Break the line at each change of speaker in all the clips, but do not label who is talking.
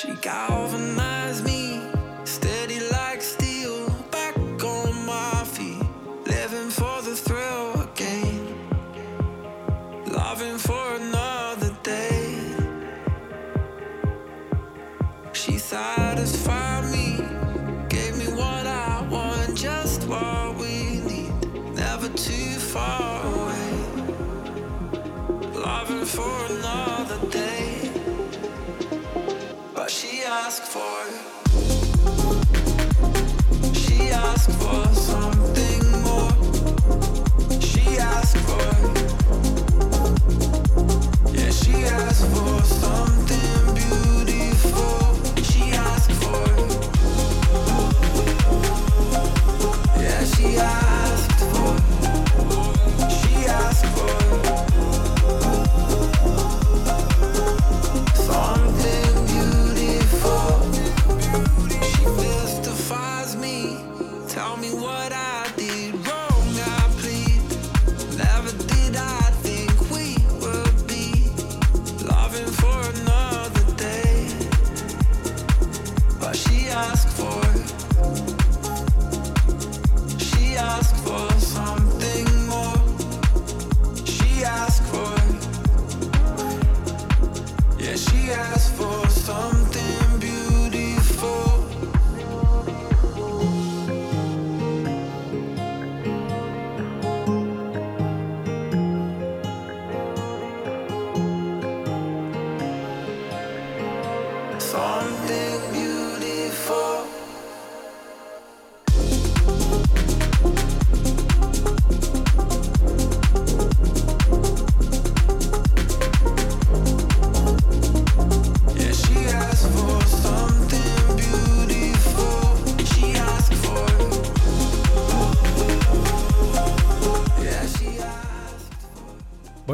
She galvanized me, for something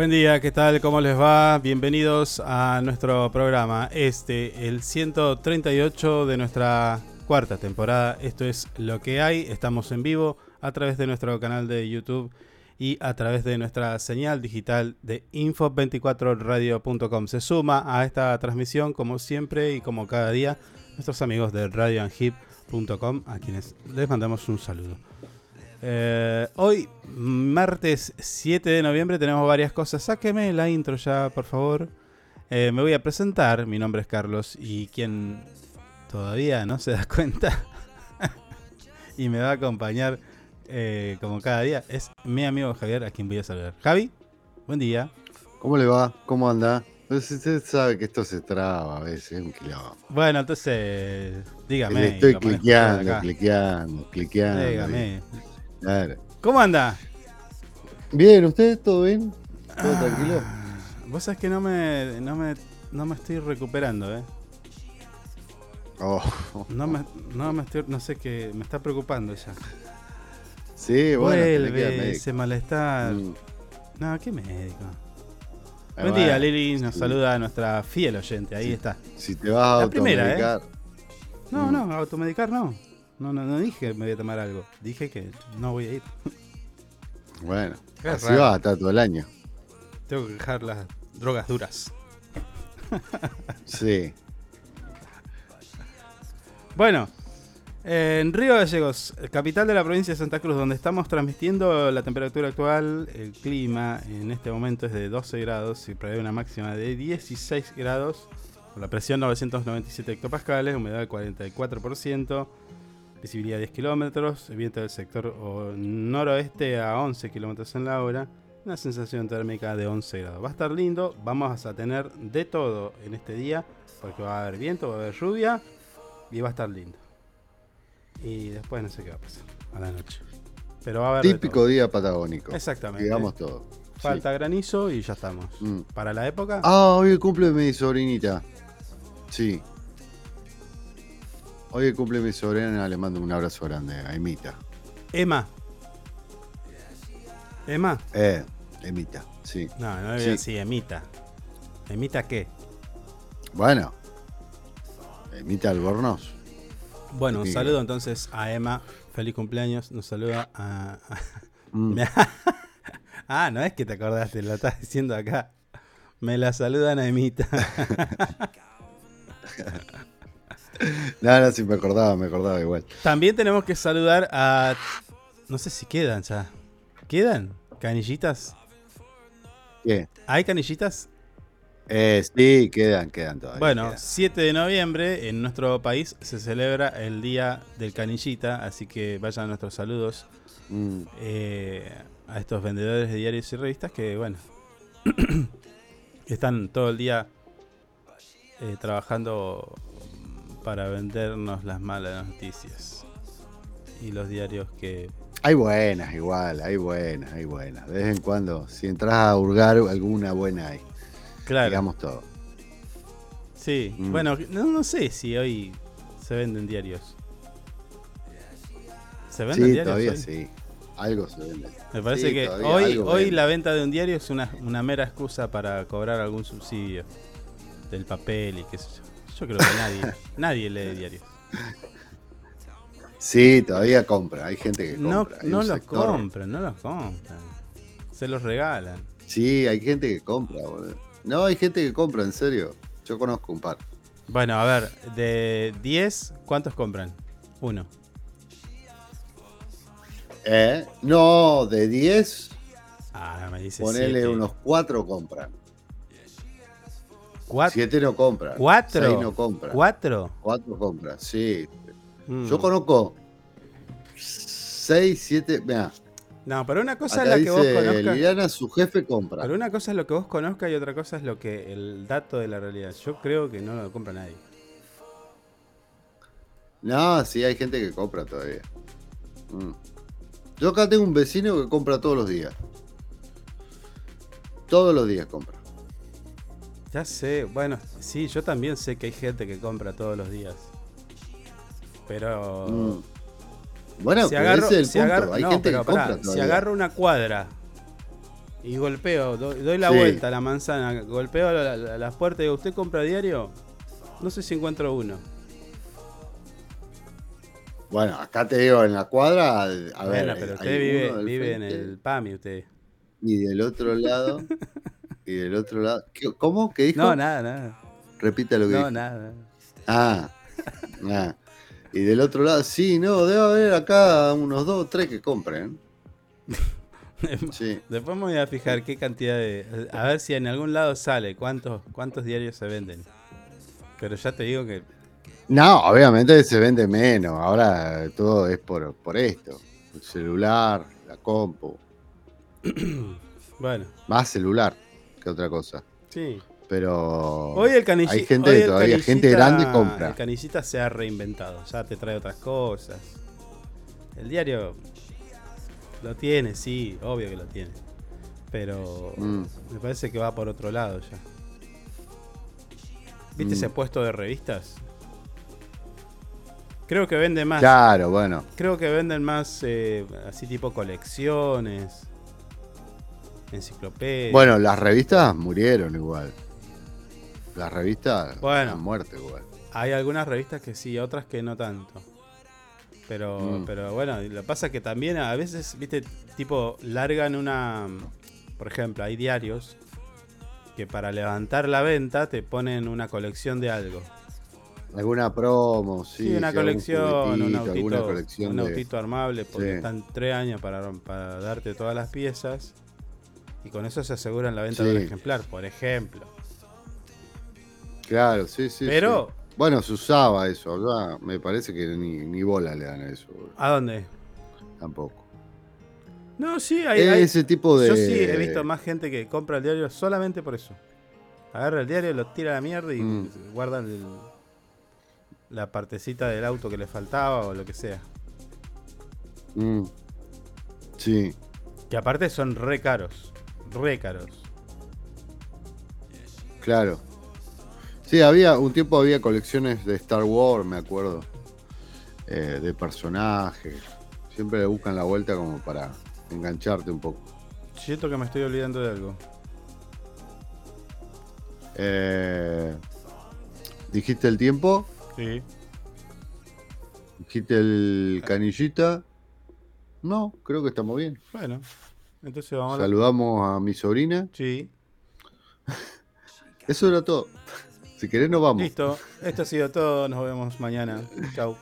Buen día, ¿qué tal? ¿Cómo les va? Bienvenidos a nuestro programa. Este, el 138 de nuestra cuarta temporada. Esto es lo que hay. Estamos en vivo a través de nuestro canal de YouTube y a través de nuestra señal digital de info24radio.com. Se suma a esta transmisión, como siempre y como cada día, nuestros amigos de radioandhip.com, a quienes les mandamos un saludo. Eh, hoy, martes 7 de noviembre, tenemos varias cosas. Sáqueme la intro ya, por favor. Eh, me voy a presentar. Mi nombre es Carlos y quien todavía no se da cuenta y me va a acompañar eh, como cada día es mi amigo Javier, a quien voy a saludar. Javi, buen día.
¿Cómo le va? ¿Cómo anda? Usted sabe que esto se traba a veces, es un quilombo.
Bueno, entonces, dígame.
Le estoy cliqueando, cliqueando, cliqueando.
Dígame.
Claro.
¿Cómo anda?
Bien, ¿usted todo bien? ¿Todo tranquilo?
Ah, Vos sabés que no me, no me, no me estoy recuperando, ¿eh?
Oh,
No me, no me estoy, no sé qué, me está preocupando ya.
sí, bueno.
Vuelve ese malestar.
Mm,
No, ¿qué médico?
ah,
Buen día, Lili. Nos
sí.
saluda nuestra fiel oyente. Ahí
Sí.
está.
Si te vas a
La primera, ¿eh?
automedicar,
No,
Mm.
no, automedicar no. No, no, no dije que me voy a tomar algo. Dije que no voy a ir.
bueno, así
raro.
va a estar todo el año.
Tengo que dejar las drogas duras.
Sí.
Bueno, en Río Gallegos, capital de la provincia de Santa Cruz, donde estamos transmitiendo la temperatura actual, el clima en este momento es de 12 grados y prevé una máxima de 16 grados, la presión 997 hectopascales, humedad del 44%, visibilidad 10 kilómetros, el viento del sector noroeste a 11 kilómetros en la hora, una sensación térmica de 11 grados. Va a estar lindo, vamos a tener de todo en este día, porque va a haber viento, va a haber lluvia y va a estar lindo. Y después no sé qué va a pasar a la noche. Pero va a haber
Típico día patagónico.
Exactamente.
Digamos todo.
Falta granizo y ya estamos.
Mm.
Para la época,
Ah, hoy cumple mi sobrinita. Sí. Hoy cumple mi sobrina, le mando un abrazo grande a Emita.
Emma. Emma.
Eh, Emita, sí.
No, no
Sí.
a decir Emita. ¿Emita qué?
Bueno. Emita Albornoz.
Bueno, un saludo entonces a Emma. Feliz cumpleaños. Nos saluda a. a-
Mm.
ah, no es que te acordaste, lo estás diciendo acá. Me la saludan a Emita.
No, no, sí me acordaba, me acordaba igual.
También tenemos que saludar a. No sé si quedan ya. ¿Quedan? ¿Canillitas?
¿Qué?
¿Hay canillitas?
Eh, sí, quedan, quedan todavía.
Bueno,
quedan.
7 de noviembre en nuestro país se celebra el Día del Canillita, así que vayan nuestros saludos
Mm,
eh, a estos vendedores de diarios y revistas que, bueno, están todo el día eh, trabajando para vendernos las malas noticias y los diarios que...
Hay buenas, igual, hay buenas, hay buenas. De vez en cuando, si entras a hurgar, alguna buena hay.
Claro,
Digamos todo.
sí.
Mm.
Bueno, no, no sé si hoy se venden diarios. ¿Se venden
Sí,
diarios?
todavía
hoy?
sí. Algo se vende.
Me parece
Sí,
que hoy, hoy la venta de un diario es una, una mera excusa para cobrar algún subsidio del papel y qué sé yo. Yo creo que nadie, nadie lee diarios.
Sí, todavía compra. Hay gente que
No,
compra.
no
un
los
sector.
compran, no los compran. Se los regalan.
Sí, hay gente que compra, boludo. No, hay gente que compra, en serio. Yo conozco un par.
Bueno, a ver, de 10, ¿cuántos compran? Uno.
¿Eh? No, de 10,
Ah, me dice
ponele
siete.
unos 4 compran.
¿Cuatro?
7 no compran.
¿Cuatro?
6 no compran.
¿Cuatro?
4 compran, sí.
Mm.
Yo conozco 6, 7. Mira,
No, pero una cosa
acá
es la que vos conozcas.
Liliana, su jefe compra.
Pero una cosa es lo que vos conozcas y otra cosa es lo que el dato de la realidad. Yo creo que no lo compra nadie.
No, sí, hay gente que compra todavía. Mm. Yo acá tengo un vecino que compra todos los días. Todos los días compra.
Ya sé, bueno, sí, yo también sé que hay gente que compra todos los días. Pero
Mm. Bueno,
si agarro,
ese es el
si
punto.
agarro-
hay
no,
gente que
pará,
compra
si agarro una cuadra y golpeo, do- doy la
Sí.
vuelta a la manzana, golpeo la- la- las puertas y digo, ¿usted compra diario? No sé si encuentro uno.
Bueno, acá te digo, en la cuadra, a ver,
bueno, pero
hay
usted vive, en el PAMI, usted.
Y del otro lado, y del otro lado. ¿Qué- ¿Cómo? ¿Qué dijo?
No, nada, nada.
Repita lo que
No,
dijo.
nada.
Ah, ah. Y del otro lado, sí, no, debe haber acá unos dos o tres que compren. Sí.
Después me voy a fijar qué cantidad de. A ver si en algún lado sale cuántos, cuántos diarios se venden. Pero ya te digo que.
No, obviamente se vende menos. Ahora todo es por, por esto. El celular, la compu.
Bueno,
Más celular que otra cosa.
sí.
Pero
Hoy el
hay gente todavía, gente grande compra.
El canillita se ha reinventado. Ya te trae otras cosas. El diario. Lo tiene, sí, obvio que lo tiene. Pero.
Mm.
Me parece que va por otro lado ya. ¿Viste
Mm.
ese puesto de revistas? Creo que vende más.
Claro, bueno.
Creo que venden más eh, así tipo colecciones, enciclopedias.
Bueno, las revistas murieron igual. Las revistas
Bueno.
han muerto igual.
Hay algunas revistas que sí, otras que no tanto. Pero,
Mm.
pero bueno, lo que pasa es que también a veces, viste, tipo, largan una. Por ejemplo, hay diarios que para levantar la venta te ponen una colección de algo.
Alguna promo, sí.
Sí, una colección, un autito,
colección
un
de-
autito armable, porque
Sí.
están tres años para, para darte todas las piezas. Y con eso se aseguran la venta de un
Sí.
ejemplar, por ejemplo.
Claro, sí, sí.
Pero-
sí. Bueno, se usaba eso. Me parece que ni, ni bola le dan a eso.
¿A dónde?
Tampoco.
No, sí, hay, hay-
Ese tipo de.
Yo sí he visto más gente que compra el diario solamente por eso. Agarra el diario, lo tira a la mierda y
Mm.
guarda el- la partecita del auto que le faltaba o lo que sea.
Mm. Sí.
Que aparte son re caros. Re caros.
Claro. Sí, había, un tiempo había colecciones de Star Wars, me acuerdo. eh, de personajes. Siempre le buscan la vuelta como para engancharte un poco.
Siento que me estoy olvidando de algo.
Eh, ¿Dijiste el tiempo?
Sí.
¿Dijiste el canillita? No, creo que estamos bien.
Bueno, entonces vamos a...
Saludamos a mi sobrina.
Sí.
Eso era todo. Si querés, nos vamos.
Listo, esto ha sido todo. Nos vemos mañana. Chau.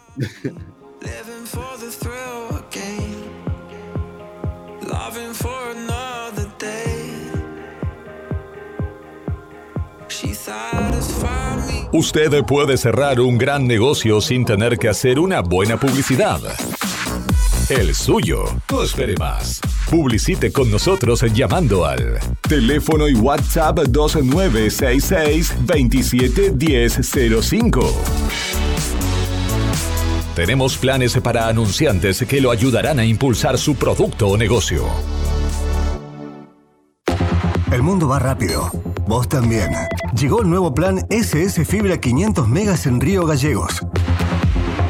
Usted puede cerrar un gran negocio sin tener que hacer una buena publicidad. El suyo. No espere más. Publicite con nosotros llamando al teléfono y WhatsApp 2966 271005. Tenemos planes para anunciantes que lo ayudarán a impulsar su producto o negocio.
El mundo va rápido. Vos también. Llegó el nuevo plan SS Fibra 500 megas en Río Gallegos.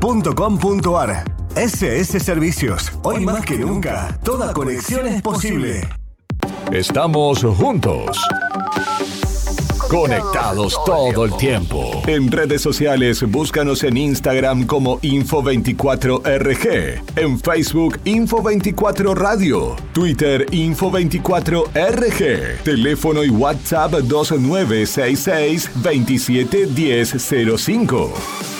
www.ssservicios.com.ar. SS Servicios. Hoy más que nunca, toda conexión es posible.
Estamos juntos. Conectados todo el tiempo. En redes sociales, búscanos en Instagram como Info24RG, en Facebook Info24 Radio, Twitter Info24RG, teléfono y WhatsApp 2966 271005.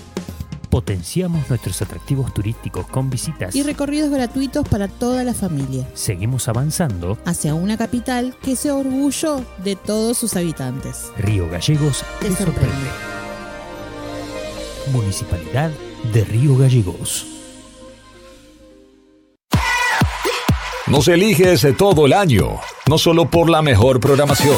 Potenciamos nuestros atractivos turísticos con visitas.
Y recorridos gratuitos para toda la familia.
Seguimos avanzando.
Hacia una capital que sea orgullo de todos sus habitantes.
Río Gallegos te sorprende. Municipalidad de Río Gallegos.
Nos eliges todo el año, no solo por la mejor programación,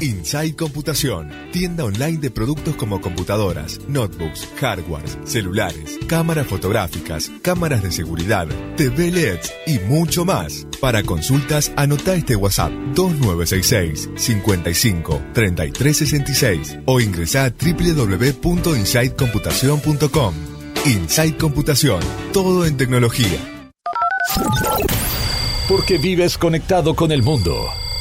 Inside Computación, tienda online de productos como computadoras, notebooks, hardwares, celulares, cámaras fotográficas, cámaras de seguridad, TV LEDs y mucho más. Para consultas, anota este WhatsApp 2966 55 3366 o ingresa a www.insidecomputación.com. Inside Computación, todo en tecnología.
Porque vives conectado con el mundo.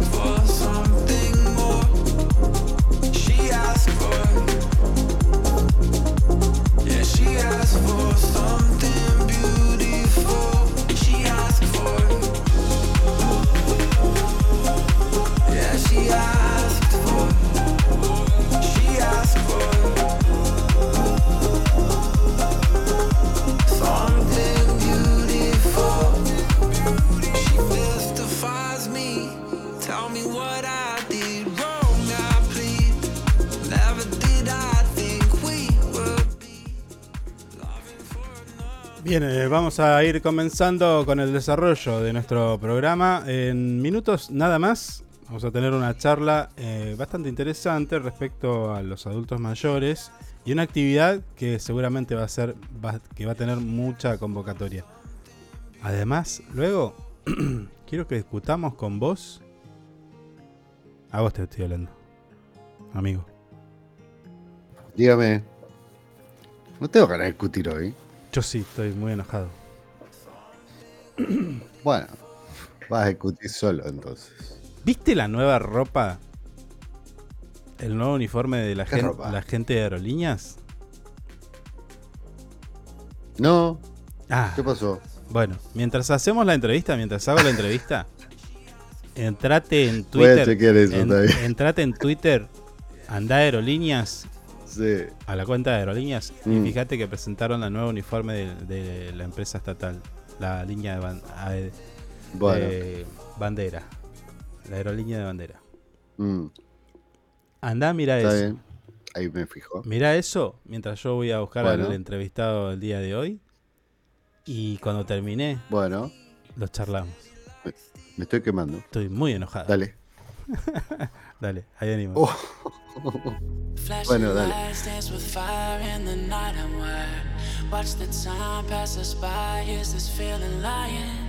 Asked for something
Bien, eh, vamos a ir comenzando con el desarrollo de nuestro programa. En minutos nada más vamos a tener una charla eh, bastante interesante respecto a los adultos mayores y una actividad que seguramente va a ser va- que va a tener mucha convocatoria. Además, luego quiero que discutamos con vos. A vos te estoy hablando, amigo.
Dígame. No tengo ganas de discutir hoy.
Yo sí, estoy muy enojado.
Bueno, vas a discutir solo entonces.
¿Viste la nueva ropa? El nuevo uniforme de la,
¿Qué
gen-
ropa?
la gente de aerolíneas.
No.
Ah,
¿Qué pasó?
bueno, mientras hacemos la entrevista, mientras hago la entrevista, entrate en
Voy a
Twitter.
chequear eso
en-
también.
entrate en Twitter, anda aerolíneas,
Sí.
a la cuenta de aerolíneas,
Mm.
y fíjate que presentaron la nueva uniforme de, de la empresa estatal, la línea de, ban- a- de
Bueno.
bandera, la aerolínea de bandera.
Mm,
Anda, mira
está
eso.
bien. Ahí me fijo.
Mira eso mientras yo voy a buscar
Bueno.
al entrevistado del día de hoy. Y cuando terminé,
Bueno,
los charlamos.
me estoy quemando.
Estoy muy enojado.
Dale.
Dale, ahí venimos.
Oh. Bueno, dale.
lights dance with fire in the night I'm wired. Watch the time pass us by. Is this feeling lying?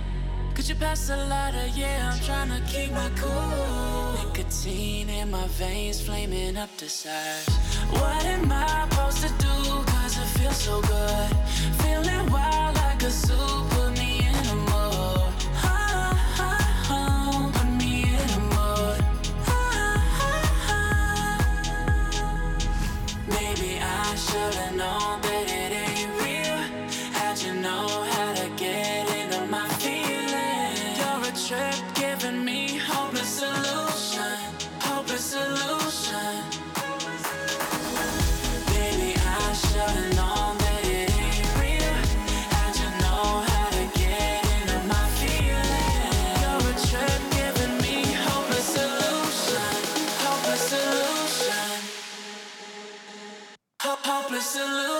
Could you pass the lighter? Yeah, I'm trying to keep my cool. Nicotine in my veins, flaming up desires. What am I supposed to do? Cause it feels so good. Feeling wild like a zoo. Put me I should've known that
absolute.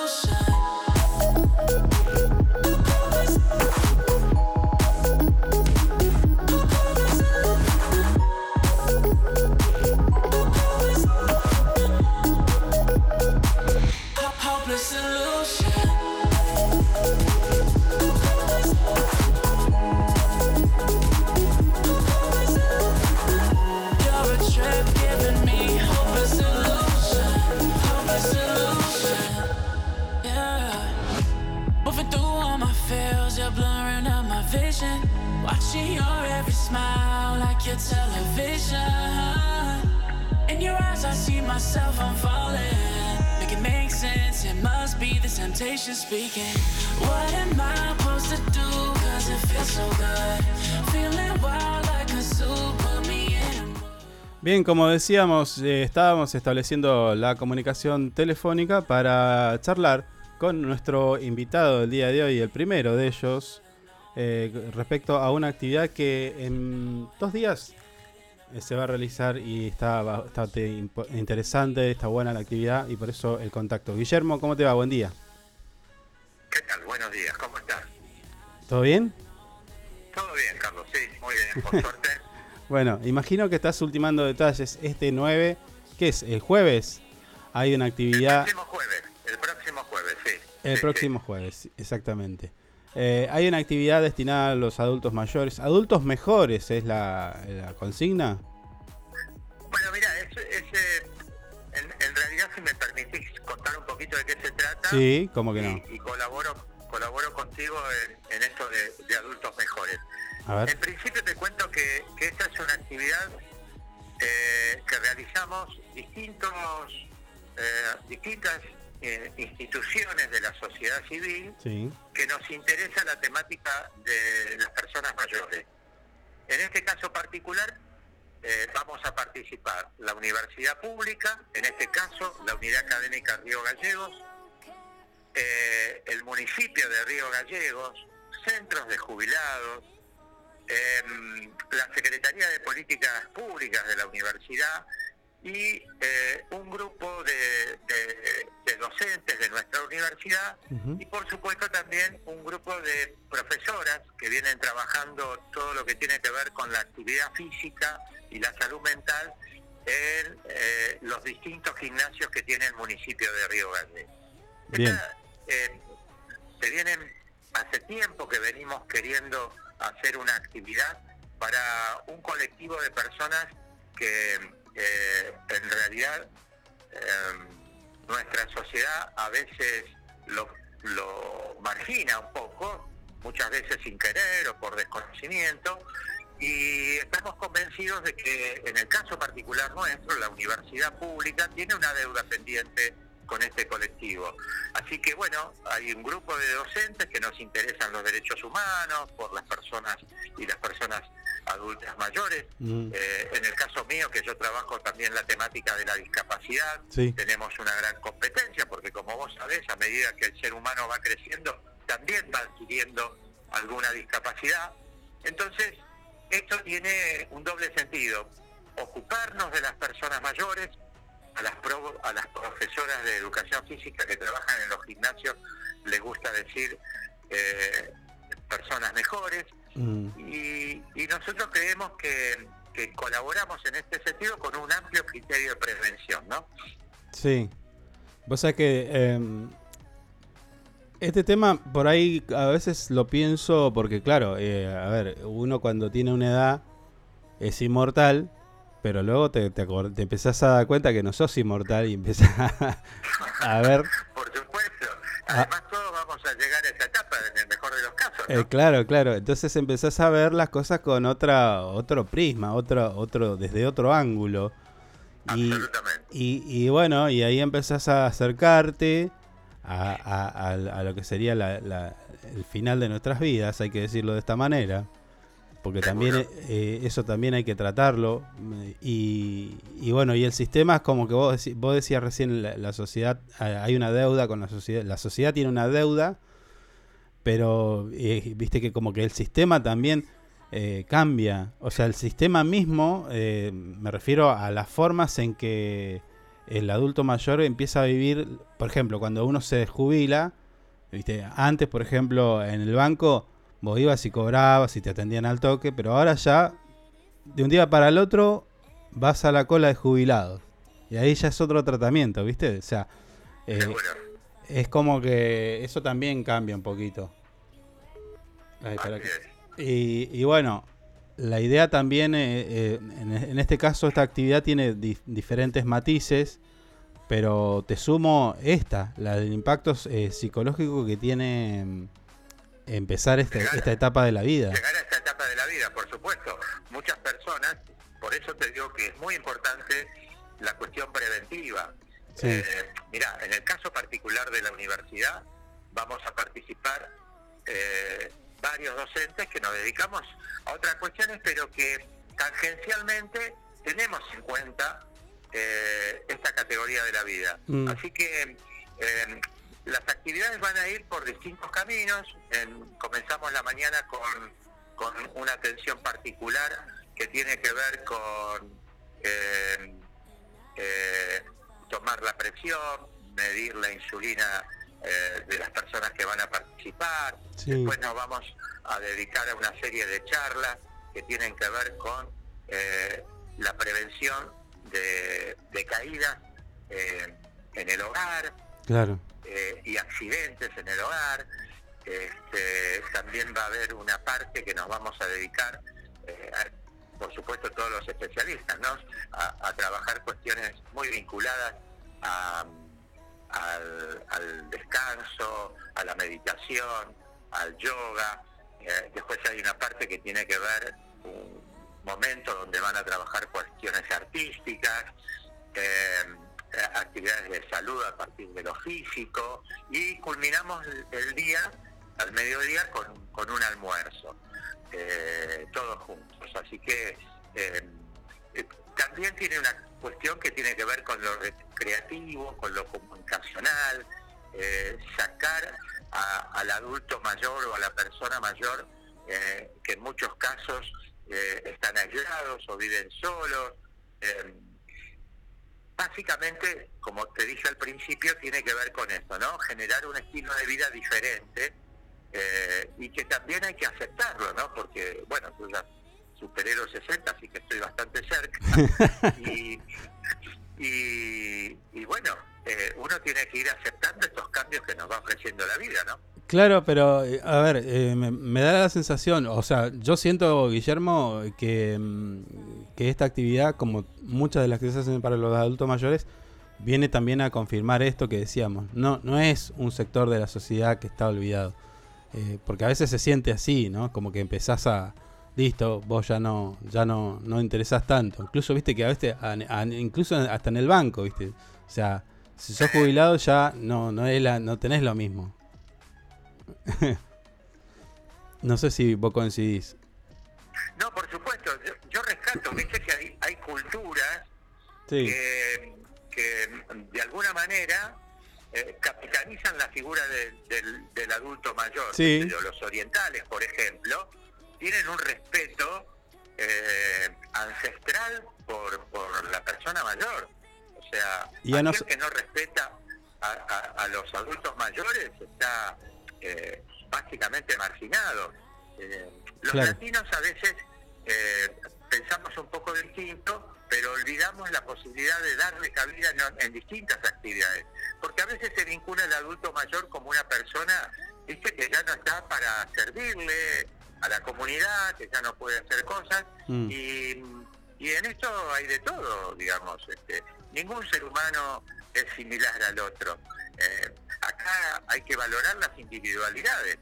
Like your television. In your eyes, I see myself, it sense, it must be the temptation speaking. What am I supposed to do?
Bien, como decíamos, eh, estábamos estableciendo la comunicación telefónica para charlar con nuestro invitado del día de hoy, el primero de ellos, eh, respecto a una actividad que en dos días eh, se va a realizar y está bastante interesante, está buena la actividad y por eso el contacto. Guillermo, ¿cómo te va? Buen día.
¿Qué tal? Buenos días, ¿cómo estás?
¿Todo bien?
Todo bien, Carlos, sí, muy bien, por suerte.
Bueno, imagino que estás ultimando detalles. Este 9, ¿qué es? ¿El jueves? Hay una actividad...
El próximo jueves, el próximo jueves, sí.
El
Sí,
próximo jueves, exactamente. Eh, hay una actividad destinada a los adultos mayores. Adultos mejores es la, la consigna.
Bueno, mira, es, es, eh, en, en realidad, si me permitís contar un poquito de qué se trata.
Sí, ¿cómo que no?
Y, y colaboro colaboro contigo en, en esto de, de adultos mejores.
A ver.
En principio te cuento que, que esta es una actividad eh, que realizamos distintos, eh, distintas eh, instituciones de la sociedad civil
Sí.
que nos interesa la temática de las personas mayores. En este caso particular eh, vamos a participar la universidad pública, en este caso la Unidad Académica Río Gallegos, eh, el municipio de Río Gallegos, centros de jubilados, em, la Secretaría de Políticas Públicas de la universidad y eh, un grupo de, de- de docentes de nuestra universidad y por supuesto también un grupo de profesoras que vienen trabajando todo lo que tiene que ver con la actividad física y la salud mental en eh, los distintos gimnasios que tiene el municipio de Río Grande.
Bien.
Eh, se vienen hace tiempo que venimos queriendo hacer una actividad para un colectivo de personas que eh, en realidad eh, nuestra sociedad a veces lo, lo margina un poco, muchas veces sin querer o por desconocimiento, y estamos convencidos de que en el caso particular nuestro, la universidad pública tiene una deuda pendiente con este colectivo. Así que bueno, hay un grupo de docentes que nos interesan los derechos humanos por las personas y las personas adultas mayores.
Mm.
Eh, en el caso mío, que yo trabajo también la temática de la discapacidad,
Sí.
tenemos una gran competencia, porque como vos sabés, a medida que el ser humano va creciendo, también va adquiriendo alguna discapacidad. Entonces, esto tiene un doble sentido. Ocuparnos de las personas mayores, a las, pro- a las profesoras de educación física que trabajan en los gimnasios, les gusta decir eh, personas mejores,
Mm.
y, y nosotros creemos que, que colaboramos en este sentido con un amplio criterio de prevención, ¿no?
Sí. Vos sabés que em, este tema por ahí a veces lo pienso porque claro, eh, a ver, uno cuando tiene una edad es inmortal, pero luego te, te, te empezás a dar cuenta que no sos inmortal y empezás a, a ver...
Por supuesto.
Ah.
Además, todos vamos a llegar a esa etapa en el mejor de los casos. ¿no?
Eh, claro, claro. Entonces empezás a ver las cosas con otra, otro prisma, otro, otro, desde otro ángulo. Y, y, y bueno, y ahí empezás a acercarte a, a- a- a lo que sería la- la- el final de nuestras vidas, hay que decirlo de esta manera. Porque también eh, eso también hay que tratarlo. Y, y bueno, y el sistema es como que vos, deci- vos decías recién, la, la sociedad, hay una deuda con la sociedad. La sociedad tiene una deuda pero eh, viste que como que el sistema también eh, cambia. O sea, el sistema mismo, me refiero a las formas en que el adulto mayor empieza a vivir, por ejemplo, cuando uno se jubila, viste, antes, por ejemplo, en el banco, vos ibas y cobrabas y te atendían al toque, pero ahora ya, de un día para el otro, vas a la cola de jubilados. Y ahí ya es otro tratamiento, ¿viste? O sea, eh, es como que eso también cambia un poquito. Ay, que- Y, y bueno, la idea también, eh, eh, en, en este caso, esta actividad tiene di- diferentes matices, pero te sumo esta, la del impacto psicológico que tiene mm, empezar este- esta etapa de la vida.
llegar a esta etapa de la vida, por supuesto. Muchas personas, por eso te digo que es muy importante la cuestión preventiva.
Sí.
Eh, mira, en el caso particular de la universidad, vamos a participar eh, varios docentes que nos dedicamos a otras cuestiones, pero que tangencialmente tenemos en cuenta eh, esta categoría de la vida.
Mm.
Así que eh, las actividades van a ir por distintos caminos. En- comenzamos la mañana con, con una atención particular que tiene que ver con eh, eh, tomar la presión, medir la insulina eh, de las personas que van a participar.
Sí.
Después nos vamos a dedicar a una serie de charlas que tienen que ver con eh, la prevención de, de caídas eh, en el hogar,
Claro.
Eh, y accidentes en el hogar. Este, también va a haber una parte que nos vamos a dedicar, eh, por supuesto todos los especialistas, ¿no? a, trabajar cuestiones muy vinculadas al, descanso, a la meditación, al yoga. Eh, después hay una parte que tiene que ver un momento donde van a trabajar cuestiones artísticas. Actividades de salud a partir de lo físico y culminamos el, día al mediodía con, con un almuerzo, eh, todos juntos. Así que eh, eh, también tiene una cuestión que tiene que ver con lo recreativo, con lo comunicacional, sacar al adulto mayor o a la persona mayor que en muchos casos están aislados o viven solos. Básicamente, como te dije al principio, tiene que ver con eso, ¿no? Generar un estilo de vida diferente eh, y que también hay que aceptarlo, ¿no? Porque, bueno, yo ya superé los 60, así que estoy bastante cerca. y, y, y bueno, eh, uno tiene que ir aceptando estos cambios que nos va ofreciendo la vida, ¿no?
Claro, pero eh, a ver, eh, me, me da la sensación, o sea, yo siento, Guillermo, que, mm, que esta actividad, como muchas de las que se hacen para los adultos mayores, viene también a confirmar esto que decíamos. No, no es un sector de la sociedad que está olvidado. Eh, porque a veces se siente así, ¿no? Como que empezás a, listo, vos ya no, ya no, no interesás tanto. Incluso, viste, que a veces, incluso hasta en el banco, viste. O sea, si sos jubilado ya no, no, es la, no tenés lo mismo. no sé si vos coincidís.
No, por supuesto, yo, yo rescato, viste que hay, hay culturas
Sí.
que, que de alguna manera eh, capitalizan la figura de- del, del adulto mayor.
Sí.
Pero Los orientales, por ejemplo, tienen un respeto eh, ancestral por, por la persona mayor. O sea,
Y
aquel que no respeta a, a- a los adultos mayores está eh, básicamente marginado. Eh, los
Claro.
latinos a veces eh, pensamos un poco distinto, pero olvidamos la posibilidad de darle cabida en, en distintas actividades. Porque a veces se vincula al adulto mayor como una persona, viste, que ya no está para servirle a la comunidad, que ya no puede hacer cosas.
Mm.
Y, y en esto hay de todo, digamos. Este, ningún ser humano es similar al otro. Eh, acá hay que valorar las individualidades.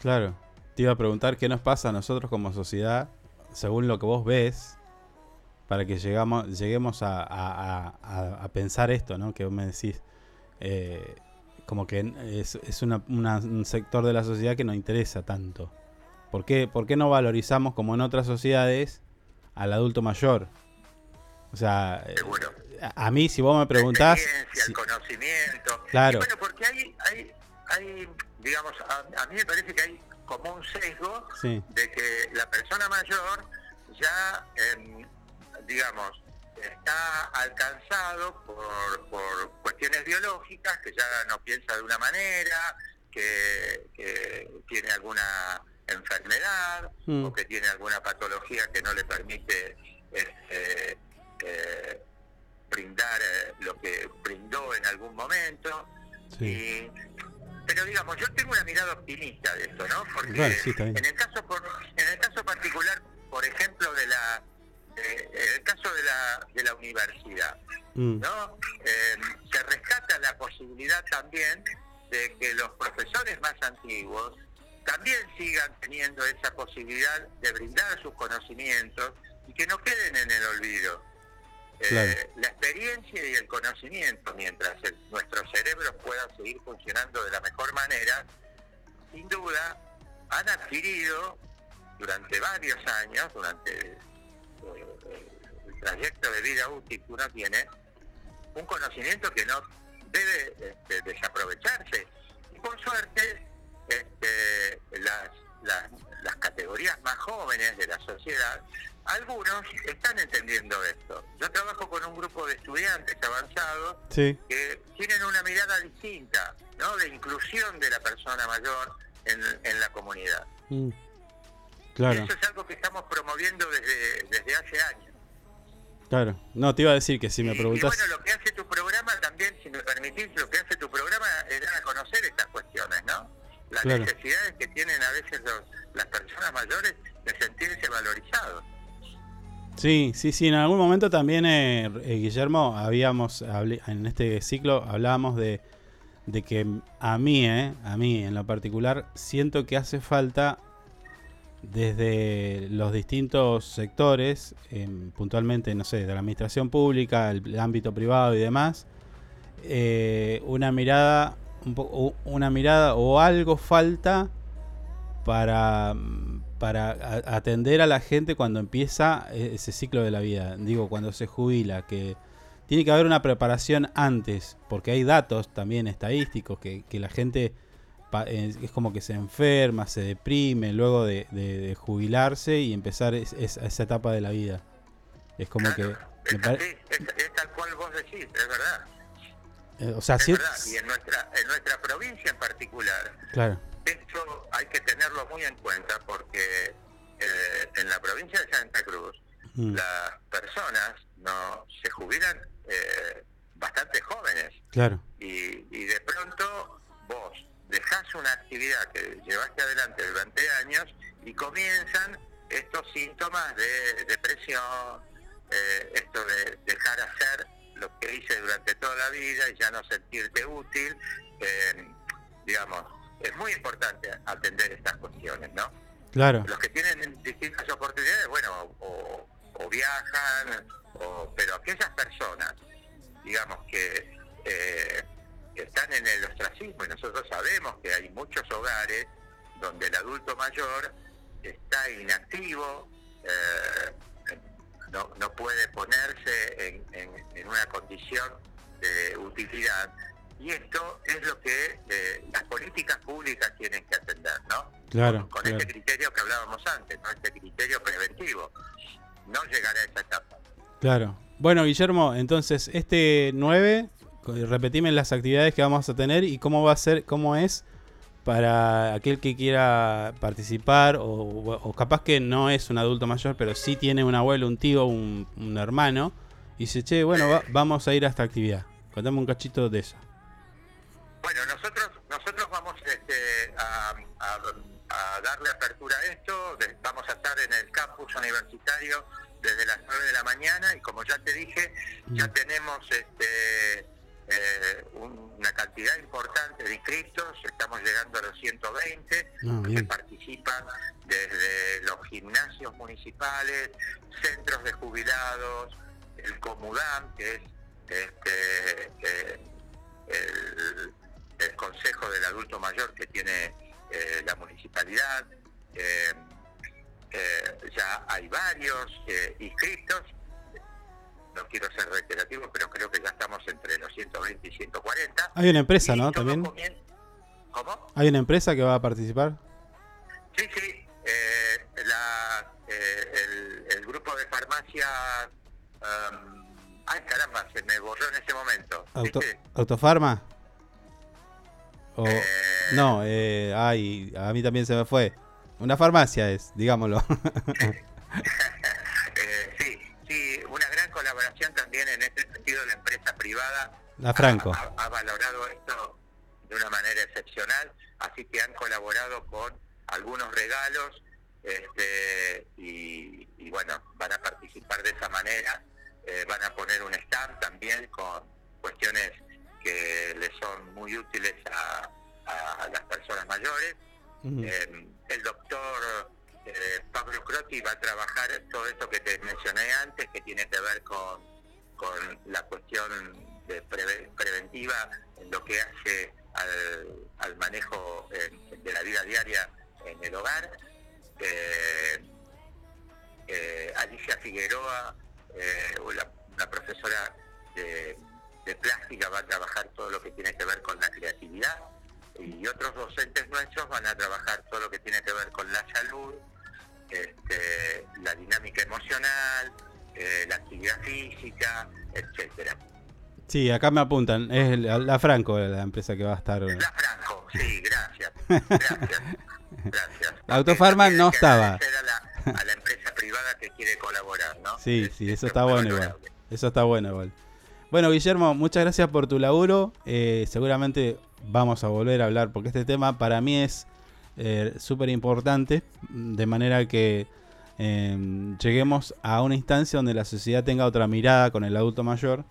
Claro. Te iba a preguntar qué nos pasa a nosotros como sociedad, según lo que vos ves, para que llegamos, lleguemos a, a- a- pensar esto, ¿no? Que vos me decís. eh, como que es, es una- una- un sector de la sociedad que no interesa tanto. ¿Por qué, ¿Por qué no valorizamos, como en otras sociedades, al adulto mayor? O sea, eh, a, mí, si vos me preguntás.
experiencia, el conocimiento.
Claro.
Y bueno, porque hay, hay, hay digamos, a, a mí me parece que hay como un sesgo
Sí.
de que la persona mayor ya, em, digamos, está alcanzado por, por cuestiones biológicas, que ya no piensa de una manera, que, que tiene alguna enfermedad
Mm.
o que tiene alguna patología que no le permite este, eh, brindar eh, lo que brindó en algún momento. Y, pero digamos, yo tengo una mirada optimista de esto, ¿no? Porque
Bueno, sí,
en el caso por, en el caso particular, por ejemplo, de la eh, en el caso de la de la universidad,
Mm.
¿no? Eh, se rescata la posibilidad también de que los profesores más antiguos también sigan teniendo esa posibilidad de brindar sus conocimientos y que no queden en el olvido. Eh. La experiencia y el conocimiento, mientras el- nuestros cerebros puedan seguir funcionando de la mejor manera, sin duda han adquirido durante varios años, durante eh, el trayecto de vida útil que uno tiene, un conocimiento que no debe este, desaprovecharse. Y por suerte, este, las, las, las categorías más jóvenes de la sociedad, algunos están entendiendo esto. Yo trabajo con un grupo de estudiantes avanzados
Sí.
que tienen una mirada distinta, ¿no? De inclusión de la persona mayor en, en la comunidad.
Mm. Claro,
Eso es algo que estamos promoviendo desde, desde hace años.
claro. No, te iba a decir que si me
Y
preguntas...
bueno, lo que hace tu programa también, si me permitís, lo que hace tu programa es dar a conocer estas cuestiones, ¿no? Las
Claro.
necesidades que tienen a veces los- las personas mayores de sentirse valorizados.
Sí, sí, sí. En algún momento también, eh, eh, Guillermo, habíamos, hablé- en este ciclo hablábamos de, de que a mí, eh, a mí en lo particular, siento que hace falta desde los distintos sectores, em, puntualmente, no sé, de la administración pública, el, el ámbito privado y demás, eh, una mirada, un una mirada o algo falta para, para atender a la gente cuando empieza e- ese ciclo de la vida. Digo, cuando se jubila, que tiene que haber una preparación antes, porque hay datos también estadísticos que, que la gente pa- es, como que se enferma, se deprime luego de, jubilarse y empezar es- es- esa etapa de la vida. Es como que...
es tal cual vos decís, es verdad.
Eh, o sea,
es
sí,
verdad. Y en nuestra, en nuestra provincia en particular,
claro,
esto hay que tenerlo muy en cuenta porque eh, en la provincia de Santa Cruz
Mm.
las personas no se jubilan eh, bastante jóvenes
claro,
y, y de pronto vos dejás una actividad que llevaste adelante durante años y comienzan estos síntomas de depresión, eh, esto de dejar hacer lo que hice durante toda la vida y ya no sentirte útil, eh, digamos, es muy importante atender estas cuestiones, ¿no?
claro.
Los que tienen distintas oportunidades, bueno, o, o viajan, o, pero aquellas personas, digamos, que, eh, que están en el ostracismo, y nosotros sabemos que hay muchos hogares donde el adulto mayor está inactivo, eh, no, no puede ponerse en, en- en una condición de utilidad. Y esto es lo que eh, las políticas públicas tienen que atender, ¿no?
Claro,
con
claro.
este criterio que hablábamos antes, ¿no? este criterio preventivo. No llegar a esa etapa.
Claro. Bueno, Guillermo, entonces, este 9, co- repetime las actividades que vamos a tener y cómo va a ser, cómo es para aquel que quiera participar o, o capaz que no es un adulto mayor, pero sí tiene un abuelo, un tío, un, un hermano y dice, che, bueno, va- vamos a ir a esta actividad. Contame un cachito de eso.
Bueno, nosotros nosotros vamos este, a, a- a darle apertura a esto. vamos a estar en el campus universitario desde las 9 de la mañana y como ya te dije, ya tenemos este, eh, un- una cantidad importante de inscritos. Estamos llegando a los 120
Ah,
que participan desde los gimnasios municipales, centros de jubilados, el Comudam, que es este, eh, el, el Consejo del Adulto Mayor que tiene eh, la municipalidad. Ya hay varios inscritos. No quiero ser reiterativo, pero creo que ya estamos entre los 120 y 140.
Hay una empresa,
Y
¿no? También.
comien- ¿Cómo?
Hay una empresa que va a participar.
Sí, sí. eh, la, eh, el, el grupo de farmacia. um, ay, caramba, se me borró en ese momento.
Auto. ¿Autofarma? O, no, eh, ay, a mí también se me fue. Una farmacia es, digámoslo.
Eh, sí, sí, una gran colaboración también en este sentido. La empresa privada
La Franco.
ha, ha valorado esto de una manera excepcional, así que han colaborado con algunos regalos este, y, y bueno, van a participar de esa manera. Eh, van a poner un stand también con cuestiones que les son muy útiles a, a las personas mayores. Eh, el doctor eh, Pablo Crotti va a trabajar todo esto que te mencioné antes, que tiene que ver con, con la cuestión de preve- preventiva en lo que hace al, manejo eh, de la vida diaria en el hogar. Eh, eh, Alicia Figueroa, eh, una, profesora de, de plástica, va a trabajar todo lo que tiene que ver con la creatividad y otros docentes nuestros van a trabajar todo lo que tiene que ver con la salud, este, la dinámica emocional, eh, la actividad física, etcétera.
Sí, acá me apuntan. Es la, la Franco la empresa que va a estar.
La Franco, sí, gracias, gracias, gracias.
Autofarma no estaba.
Agradecer a la, a la empresa privada que quiere colaborar, ¿no?
Sí, sí, eso está bueno igual. Eso está bueno igual. Bueno, Guillermo, muchas gracias por tu laburo. Eh, seguramente vamos a volver a hablar porque este tema para mí es eh, súper importante. De manera que eh, lleguemos a una instancia donde la sociedad tenga otra mirada con el adulto mayor.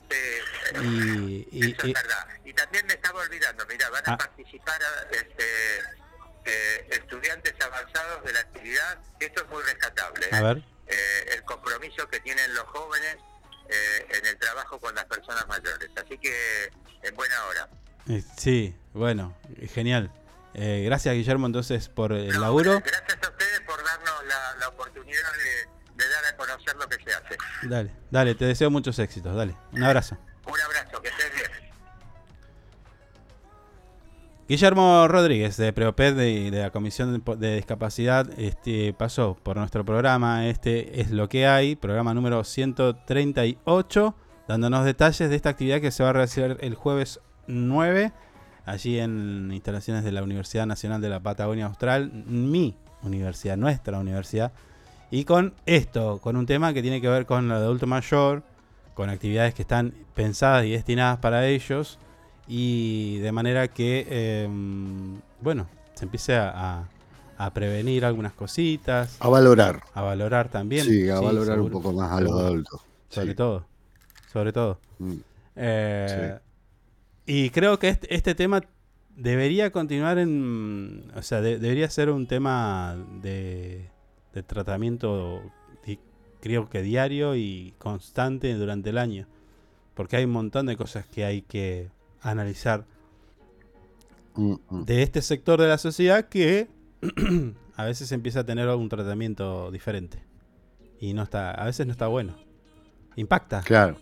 Y, y-
Eso
y-
es verdad. Y también me estaba olvidando, mira, van a
Ah.
participar este, eh, estudiantes avanzados de la actividad, esto es muy rescatable.
A
¿eh?
ver.
Eh, el compromiso que tienen los jóvenes eh, en el trabajo con las personas mayores. Así que en buena hora.
sí, bueno, genial. Eh, gracias, Guillermo, entonces, por el laburo.
Gracias a ustedes por darnos la, la oportunidad de, de dar a conocer lo que se hace.
Dale, dale, te deseo muchos éxitos. Dale, un abrazo.
Un abrazo, que estés bien.
Guillermo Rodríguez de Preoped de, de la Comisión de, de Discapacidad este, pasó por nuestro programa. Este es lo que hay, programa número 138, dándonos detalles de esta actividad que se va a realizar el jueves 9, allí en instalaciones de la Universidad Nacional de la Patagonia Austral, mi universidad, nuestra universidad. Y con esto, con un tema que tiene que ver con de adulto mayor, con actividades que están pensadas y destinadas para ellos y de manera que, eh, bueno, se empiece a, a- a prevenir algunas cositas.
A valorar.
A valorar también.
Sí, a valorar un poco más a los adultos.
Sobre
Sí.
todo. Sobre todo.
Mm.
Eh, Y creo que este, este tema debería continuar en... O sea, de- debería ser un tema de, de tratamiento, di- creo que diario y constante durante el año. Porque hay un montón de cosas que hay que analizar
Mm, mm.
de este sector de la sociedad que a veces empieza a tener un tratamiento diferente. Y no está, a veces no está bueno. Impacta.
Claro.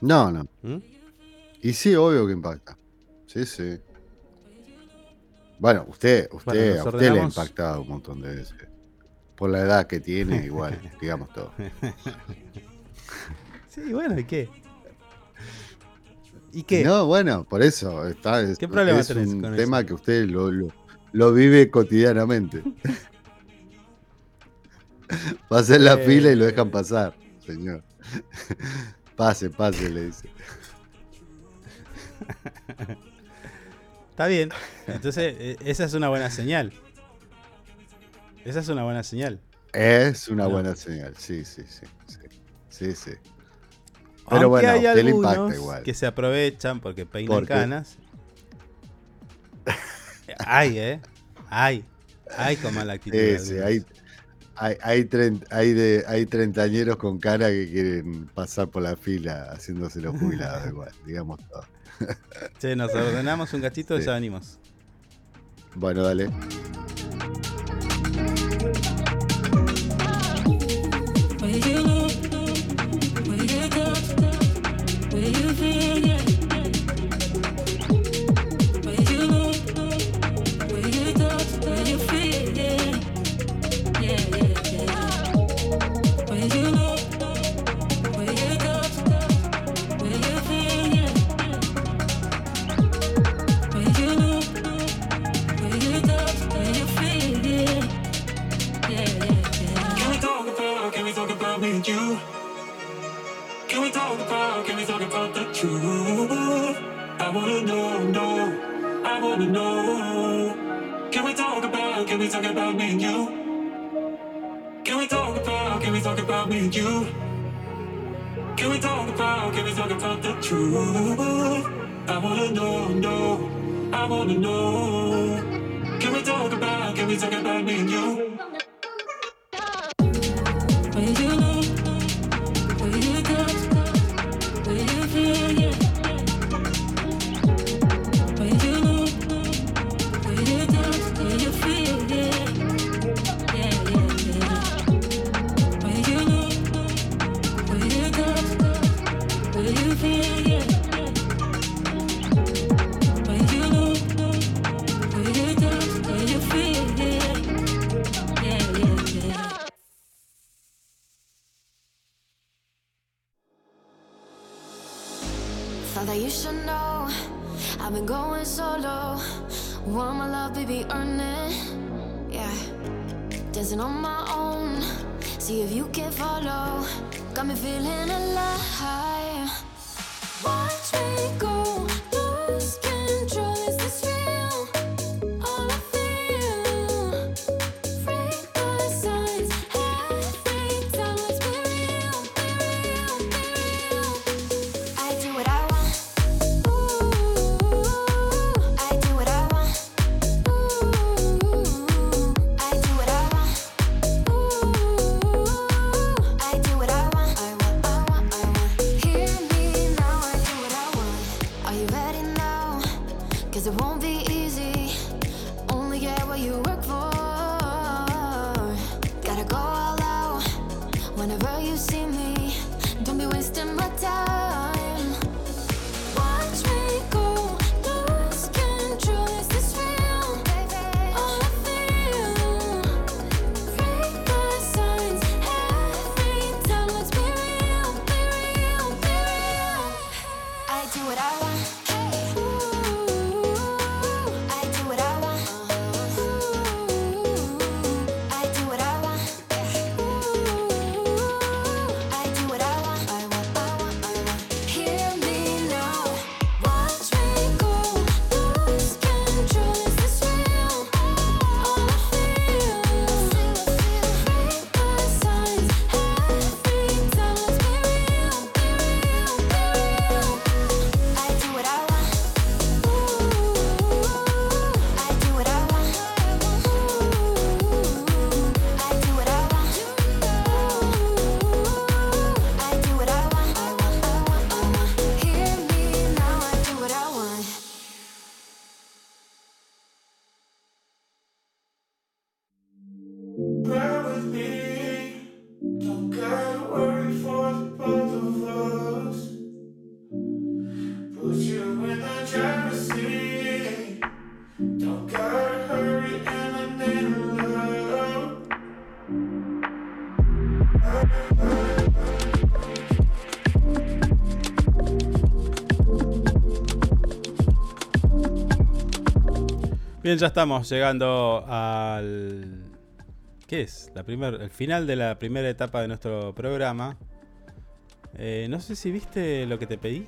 No, no.
¿Mm?
Y sí, obvio que impacta. Sí, sí. Bueno, usted, usted,
Bueno,
a usted le ha impactado un montón de veces. Por la edad que tiene, igual, digamos todo.
Sí, bueno, ¿y qué? ¿Y qué?
No, bueno, por eso está. Es,
¿Qué problema
es
tenés
un
con
tema que usted lo, lo, lo vive cotidianamente. Va a hacer la
Eh.
fila y lo dejan pasar, señor. Pase, pase, le dice.
Está bien. Entonces, eh, esa es una buena señal. Esa es una buena señal.
Es una
No.
buena señal, sí, sí, sí. Sí, sí. sí.
Aunque
Pero bueno,
hay algunos
igual.
que se aprovechan porque peinan
¿Por
canas. Hay, ¿eh? Hay. Hay con mala actitud.
Sí, hay, hay, hay, hay, de, hay treintañeros con cara que quieren pasar por la fila haciéndose los jubilados igual, digamos todo.
Che, nos ordenamos un cachito y
Sí.
ya venimos.
Bueno, dale.
About me and you? Can we talk about, can we talk about the truth? I wanna know, know, I wanna know. Can we talk about, can we talk about me and you.
Bien, ya estamos llegando al. ¿Qué es? La primer, el final de la primera etapa de nuestro programa. Eh, no sé si viste lo que te pedí.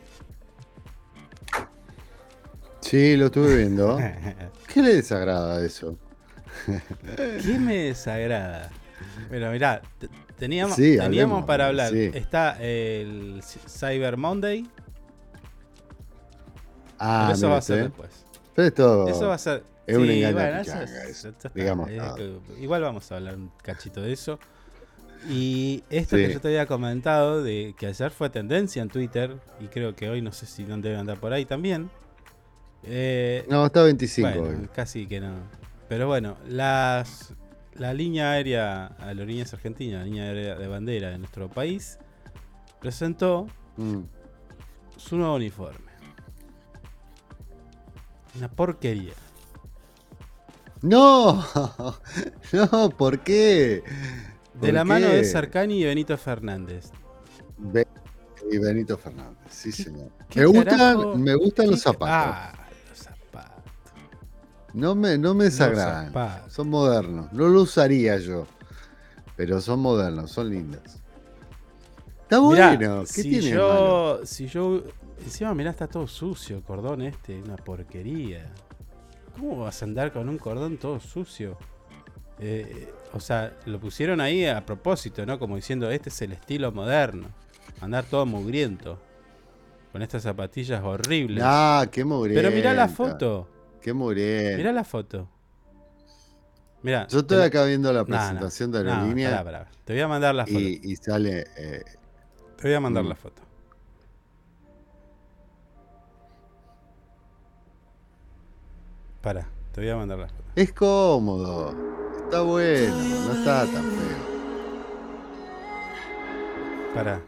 Sí, lo estuve viendo. ¿Qué le desagrada eso?
¿Qué me desagrada? Bueno, mirá, teníamos,
Sí,
teníamos
hablemos,
para hablar.
sí.
Está el Cyber Monday.
Ah,
pero eso va a ser
usted.
después.
Pero es todo.
Eso va a ser.
Es un engaño
bueno,
a
eso
pichanga
es-
eso,
ya está,
digamos, ah.
igual vamos a hablar un cachito de eso. Y esto
Sí.
que yo te había comentado, de que ayer fue tendencia en Twitter, y creo que hoy no sé si no debe andar por ahí también. Eh,
No, está 25
bueno,
hoy.
casi que no. Pero bueno, las, la línea aérea, Aerolíneas Argentinas, la línea aérea de bandera de nuestro país, presentó
Mm.
su nuevo uniforme. Una porquería.
No, no, ¿por qué?
De
¿Por
la mano de? Sarcani y Benito Fernández.
Be- y Benito Fernández, sí señor. Me gustan, me gustan los
¿Qué-
zapatos.
Ah, los zapatos.
No me, no me desagradan. Son modernos. No lo usaría yo. Pero son modernos, son lindos. Está
Mirá,
bueno. ¿Qué
si
tiene
yo, si yo, encima mirá, está todo sucio el cordón este, una porquería. ¿Cómo vas a andar con un cordón todo sucio? Eh, o sea, lo pusieron ahí a propósito, ¿no? Como diciendo, este es el estilo moderno. Andar todo mugriento. Con estas zapatillas horribles.
Ah, qué mugrienta.
Pero mirá la foto.
Qué mugrienta.
Mirá la foto. Mira,
Yo estoy acá viendo la
No, no,
presentación de
no, pará, pará. Te voy a mandar la foto.
y, y sale. eh,
Te voy a mandar
Mm.
la foto. Para, te voy a mandar la foto.
es cómodo. Está bueno. No está tan feo.
Para.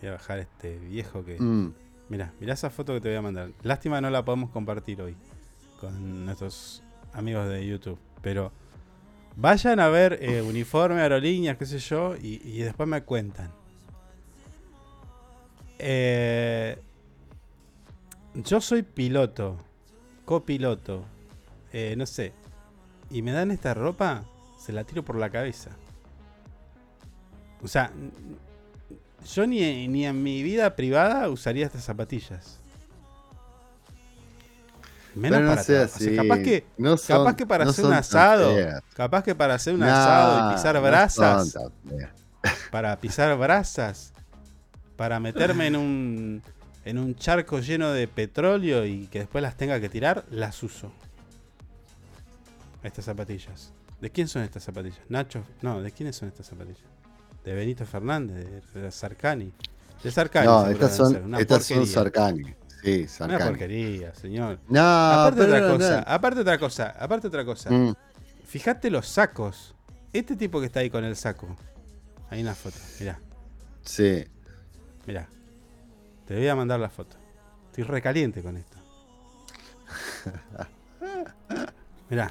Voy a bajar este viejo que.
Mm.
Mira, mira esa foto que te voy a mandar. Lástima no la podemos compartir hoy con nuestros amigos de YouTube. Pero vayan a ver eh, uniforme, aerolíneas, qué sé yo, y, y después me cuentan. Eh, yo soy piloto, copiloto, eh, no sé. Y me dan esta ropa, se la tiro por la cabeza. O sea, yo ni, ni en mi vida privada usaría estas zapatillas. Menos
no
para
sea.
O capaz que,
No son-
capaz que para
no
hacer un asado, capaz que para hacer un asado y pisar brasas, para pisar brasas, para meterme en un en un charco lleno de petróleo y que después las tenga que tirar, las uso. Estas zapatillas. ¿De quién son estas zapatillas? Nacho, no, ¿de quiénes son estas zapatillas? De Benito Fernández, de Sarcani. De Sarcani.
No, estas son,
una
estas son
porquería.
Sarcani. Sí,
Una
Sarcani.
porquería, señor.
No,
aparte otra
no,
cosa,
no.
aparte otra cosa, aparte otra cosa.
Mm.
Fíjate los sacos. Este tipo que está ahí con el saco. Hay una foto, mirá,
Sí.
mirá. Te voy a mandar la foto. Estoy recaliente con esto. Mirá.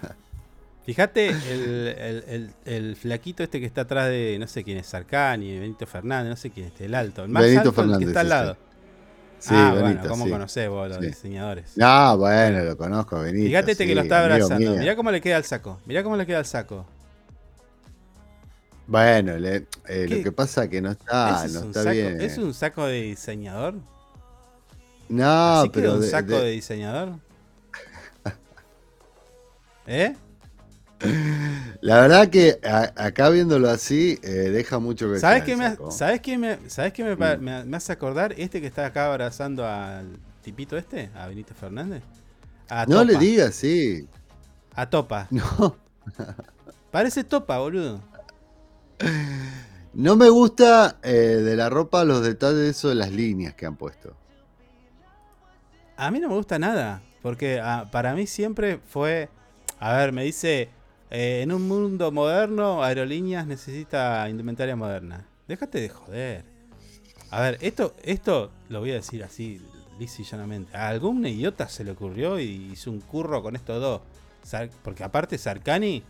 Fíjate el, el- el- el flaquito este que está atrás de, no sé quién es, Sarcani, Benito Fernández, no sé quién es, el alto. El más
Benito
alto el que
Fernández,
está al lado.
Sí,
ah,
Benito,
bueno, ¿cómo
sí.
conocés vos los
Sí.
diseñadores?
No, bueno, lo conozco, Benito.
Fíjate este que lo está abrazando. Mirá cómo le queda el saco. Mirá cómo le queda el saco.
Bueno, le- eh, lo que pasa es que no está,
¿Ese es,
no
un
está
saco,
bien.
¿Es un saco de diseñador?
No,
¿Así
pero
un
de-
saco
de-
de, diseñador? ¿Eh?
La verdad que a- acá viéndolo así eh, deja mucho que
¿Sabes qué, me. ¿sabes qué, me, ¿sabes qué me,
Mm.
me- me hace acordar? Este que está acá abrazando al tipito este, a Benito Fernández. A
No le digas, sí.
A Topa.
No.
Parece Topa, boludo.
No me gusta eh, de la ropa los detalles de eso de las líneas que han puesto.
A mí no me gusta nada, porque ah, para mí siempre fue, a ver, me dice, eh, en un mundo moderno, aerolíneas necesita indumentaria moderna. Déjate de joder. A ver, esto, esto lo voy a decir así, lisa y llanamente. A algún idiota se le ocurrió y hizo un curro con estos dos. Porque aparte Sarkani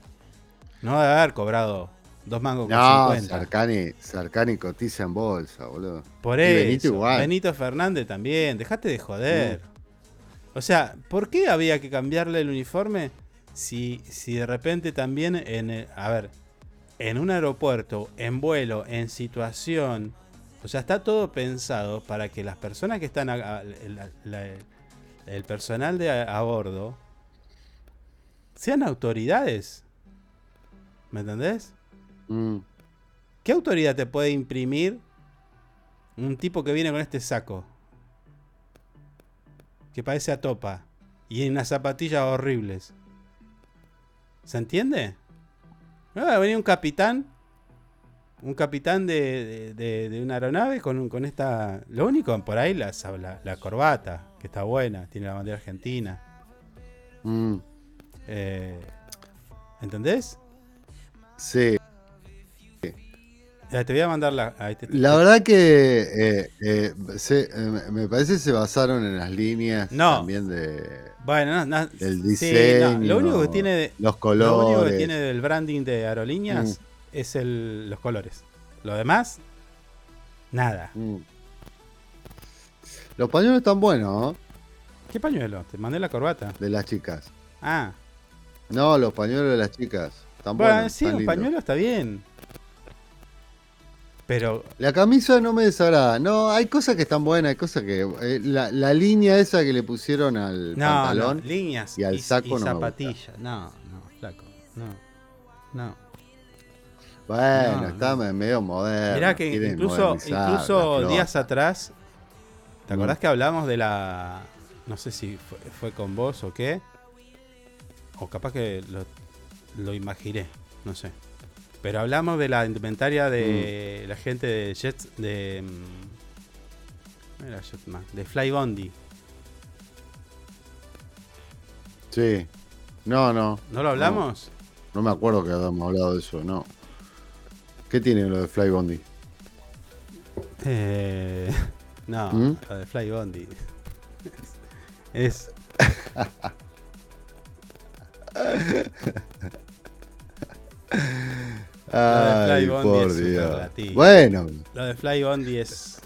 no debe haber cobrado dos mangos con
No,
50.
Sarcani, Sarcani cotiza en bolsa, boludo.
Por eso.
Benito igual.
Benito Fernández también. Dejate de joder. O sea, ¿por qué había que cambiarle el uniforme si, si de repente también en el- a ver, en un aeropuerto, en vuelo, en situación, o sea, está todo pensado para que las personas que están, a- a- la- la- el personal de a, a bordo, sean autoridades. ¿Me entendés?
Mm.
¿Qué autoridad te puede imprimir un tipo que viene con este saco? Que parece a topa. Y en unas zapatillas horribles. ¿Se entiende? No, va a venir un capitán. Un capitán de, de- una aeronave con, un- con esta. Lo único por ahí la, la, la corbata, que está buena, tiene la bandera argentina.
Mm.
Eh, ¿Entendés?
Sí.
Te voy a mandar la. ahí te-
La verdad que eh, eh, se- eh, me parece que se basaron en las líneas
No.
también de,
Bueno, no, sí,
diseño.
lo único que tiene de-
los
Lo único que
colores.
tiene del branding de aerolíneas es el, los colores. Lo demás, nada.
Mm. Los pañuelos están buenos, ¿no?
¿Qué pañuelo? Te mandé la corbata.
De las chicas.
Ah,
No, los pañuelos de las chicas. Están
bueno,
buenos.
sí, un
lindos.
pañuelo está bien. Pero,
La camisa no me desagrada. No, hay cosas que están buenas, hay cosas que. eh, la, la línea esa que le pusieron al
no,
pantalón
no, líneas
y al saco
y
no me gusta.
zapatillas. No, no, flaco. No, no.
Bueno,
No,
está me- medio moderno.
Mirá que incluso, incluso días atrás, ¿te
Mm.
acordás que hablamos de la... No sé si fue, fue con vos o qué? O capaz que lo, lo imaginé, no sé. Pero hablamos de la indumentaria de
Mm.
la gente de Jets de mm, no era Jetman, de Fly Bondi.
Sí. No, no.
¿No lo hablamos?
No, me acuerdo que habíamos hablado de eso, no. ¿Qué tiene lo de Fly Bondi?
Eh, no,
¿Mm?
lo de Fly Bondi. Es. Lo de
Ay,
Fly Bondi
por
es
Dios.
superlativo.
Bueno,
Lo de Fly Bondi es.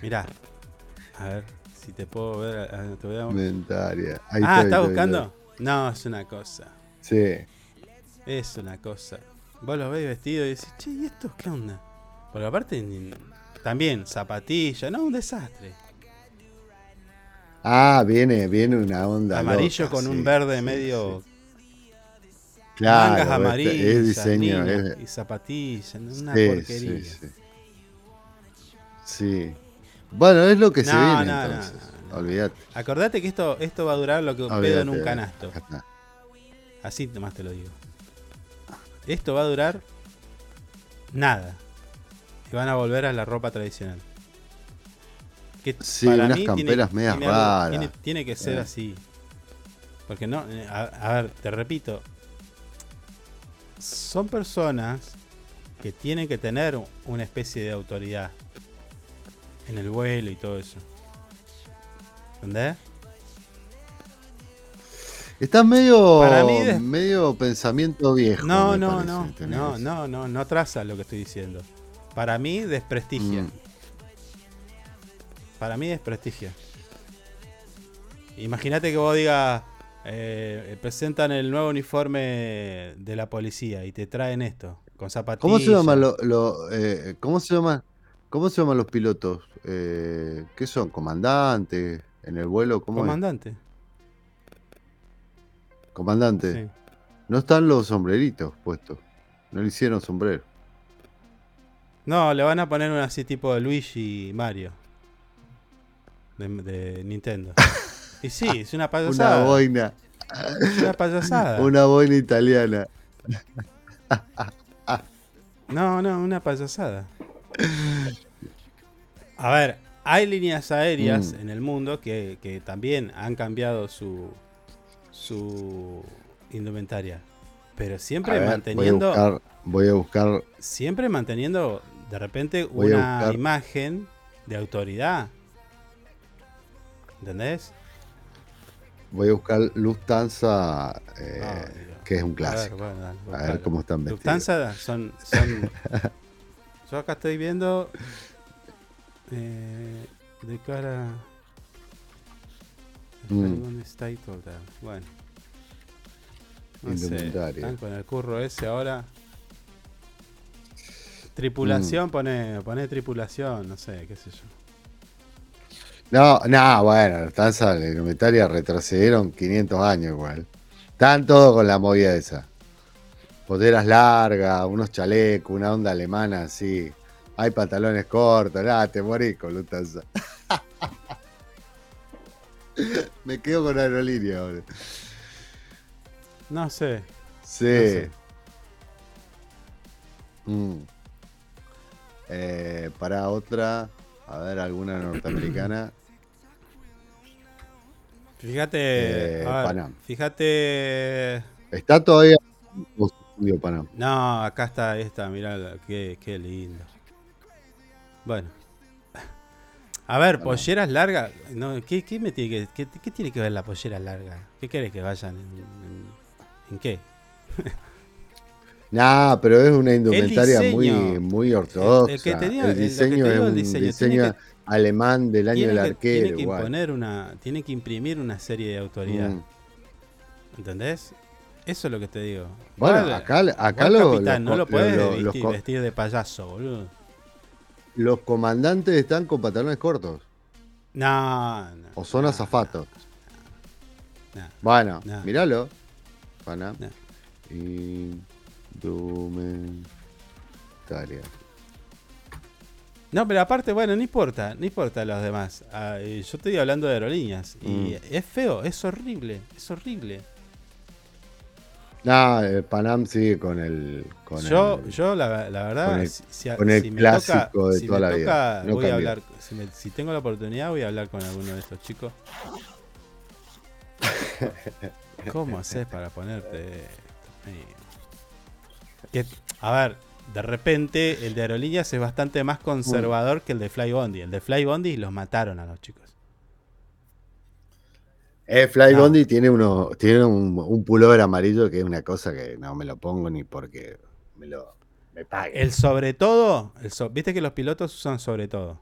Mirá. A ver si te puedo ver. te voy a-.
Ahí
Ah, ¿estás buscando? No, es una cosa.
Sí.
Es una cosa. Vos los veis vestidos y decís, che, ¿y estos qué onda? Porque aparte, también zapatillas, no, un desastre.
Ah, viene, viene una onda.
Amarillo
loca,
con un verde
sí,
medio.
Claro,
mangas
este-
amarillas,
es diseño, es-
y zapatillas, una
Sí,
porquería.
sí, sí. Sí. Bueno, es lo que se viene
no, no,
entonces. Olvídate.
Acordate que esto, esto va a durar lo que un pedo en un canasto. Así nomás te lo digo. Esto va a durar nada. Y van a volver a la ropa tradicional. Que
Sí,
para
unas
mí
camperas
tiene,
medias
tiene algo-. Tiene, tiene que ser
Eh.
así. Porque no, eh, a, a ver, te repito. Son personas que tienen que tener una especie de autoridad en el vuelo y todo eso. ¿Entendés?
Estás medio,
Para mí de-
medio pensamiento viejo.
No, no,
parece,
no,
tenés.
no, no, no, no traza lo que estoy diciendo. Para mí desprestigia.
Mm.
Para mí desprestigia. Imagínate que vos digas, eh, presentan el nuevo uniforme de la policía y te traen esto, con zapatillas.
¿Cómo se llaman lo, lo- eh, cómo se cómo se llaman los pilotos? Eh, ¿Qué son? ¿Comandantes? ¿En el vuelo? ¿Cómo es?
Comandante.
Comandante.
Sí.
No están los sombreritos puestos. No le hicieron sombrero.
No, le van a poner una así tipo de Luigi y Mario. De, de Nintendo. Y sí, es una payasada.
Una boina.
Es una payasada.
Una boina italiana.
No, no, una payasada. A ver, hay líneas aéreas
Mm.
en el mundo que, que también han cambiado su su indumentaria. Pero
A
siempre
ver,
manteniendo.
Voy a buscar. Voy a buscar
Siempre manteniendo de repente una imagen de autoridad. ¿Entendés?
Voy a buscar Lufthansa, eh,
Ah,
que es un
A ver,
clásico.
bueno,
A ver cómo están vestidos.
Lufthansa son, son- Yo acá estoy viendo. eh, de cara.
Mm.
¿Dónde está ahí? Bueno. No sé, están con el curro ese ahora. Tripulación,
Mm.
pone, pone tripulación, no sé, qué sé yo.
No, no, bueno, Lufthansa, la indumentaria retrocedieron 500 años igual. Están todos con la movida esa. Poderas largas, unos chalecos, una onda alemana así. Hay pantalones cortos, nada, te morís con Lufthansa. Me quedo con aerolínea ahora.
No sé.
Sí.
No sé.
Mm. Eh, para otra, a ver, alguna norteamericana.
Fíjate.
Eh,
a ver,
Panam.
fíjate.
¿Está todavía fundió Panam?
No, acá está esta, mirá, qué, qué lindo. Bueno. A ver, polleras largas. No, ¿qué, qué me tiene que, qué, qué tiene que ver la pollera larga? ¿Qué querés que vayan? ¿En, en- en qué?
Nah, pero es una indumentaria muy,
diseño.
muy ortodoxa.
El- el que tenía-
el
el- lo que te
diseño es
el
un
diseño,
diseño, alemán del año del
que,
arquero.
tiene que
igual.
imponer una, tiene que imprimir una serie de autoridad.
Mm.
¿Entendés? Eso es lo que te digo.
Bueno,
Igual-
acá, acá
igual,
los,
capitán,
los
no lo puedes vestir, de payaso, boludo.
los comandantes están con pantalones cortos.
No, no.
O son azafatos.
no,
Bueno,
no.
míralo. Panam.
No.
Indumentaria.
No, pero aparte, bueno, no importa, no importa los demás. Ah, eh, yo estoy hablando de aerolíneas. Y
Mm.
es feo, es horrible, es horrible.
No, eh, Panam sigue con el. Con
yo,
el-
yo la, la verdad,
con el-
si, si-
con el
si me
clásico
toca,
de
si
toda
me
la vida. No
voy a hablar, si, me- si tengo la oportunidad, voy a hablar con alguno de estos chicos. ¿Cómo haces para ponerte? Que- a ver, de repente el de aerolíneas es bastante más conservador que el de Fly Bondi. El de Fly Bondi los mataron a los chicos.
Eh, Fly
No.
Bondi tiene uno, tiene un, un pullover amarillo que es una cosa que no me lo pongo ni porque me lo me paguen.
El sobre todo, el so- viste que los pilotos usan sobre todo.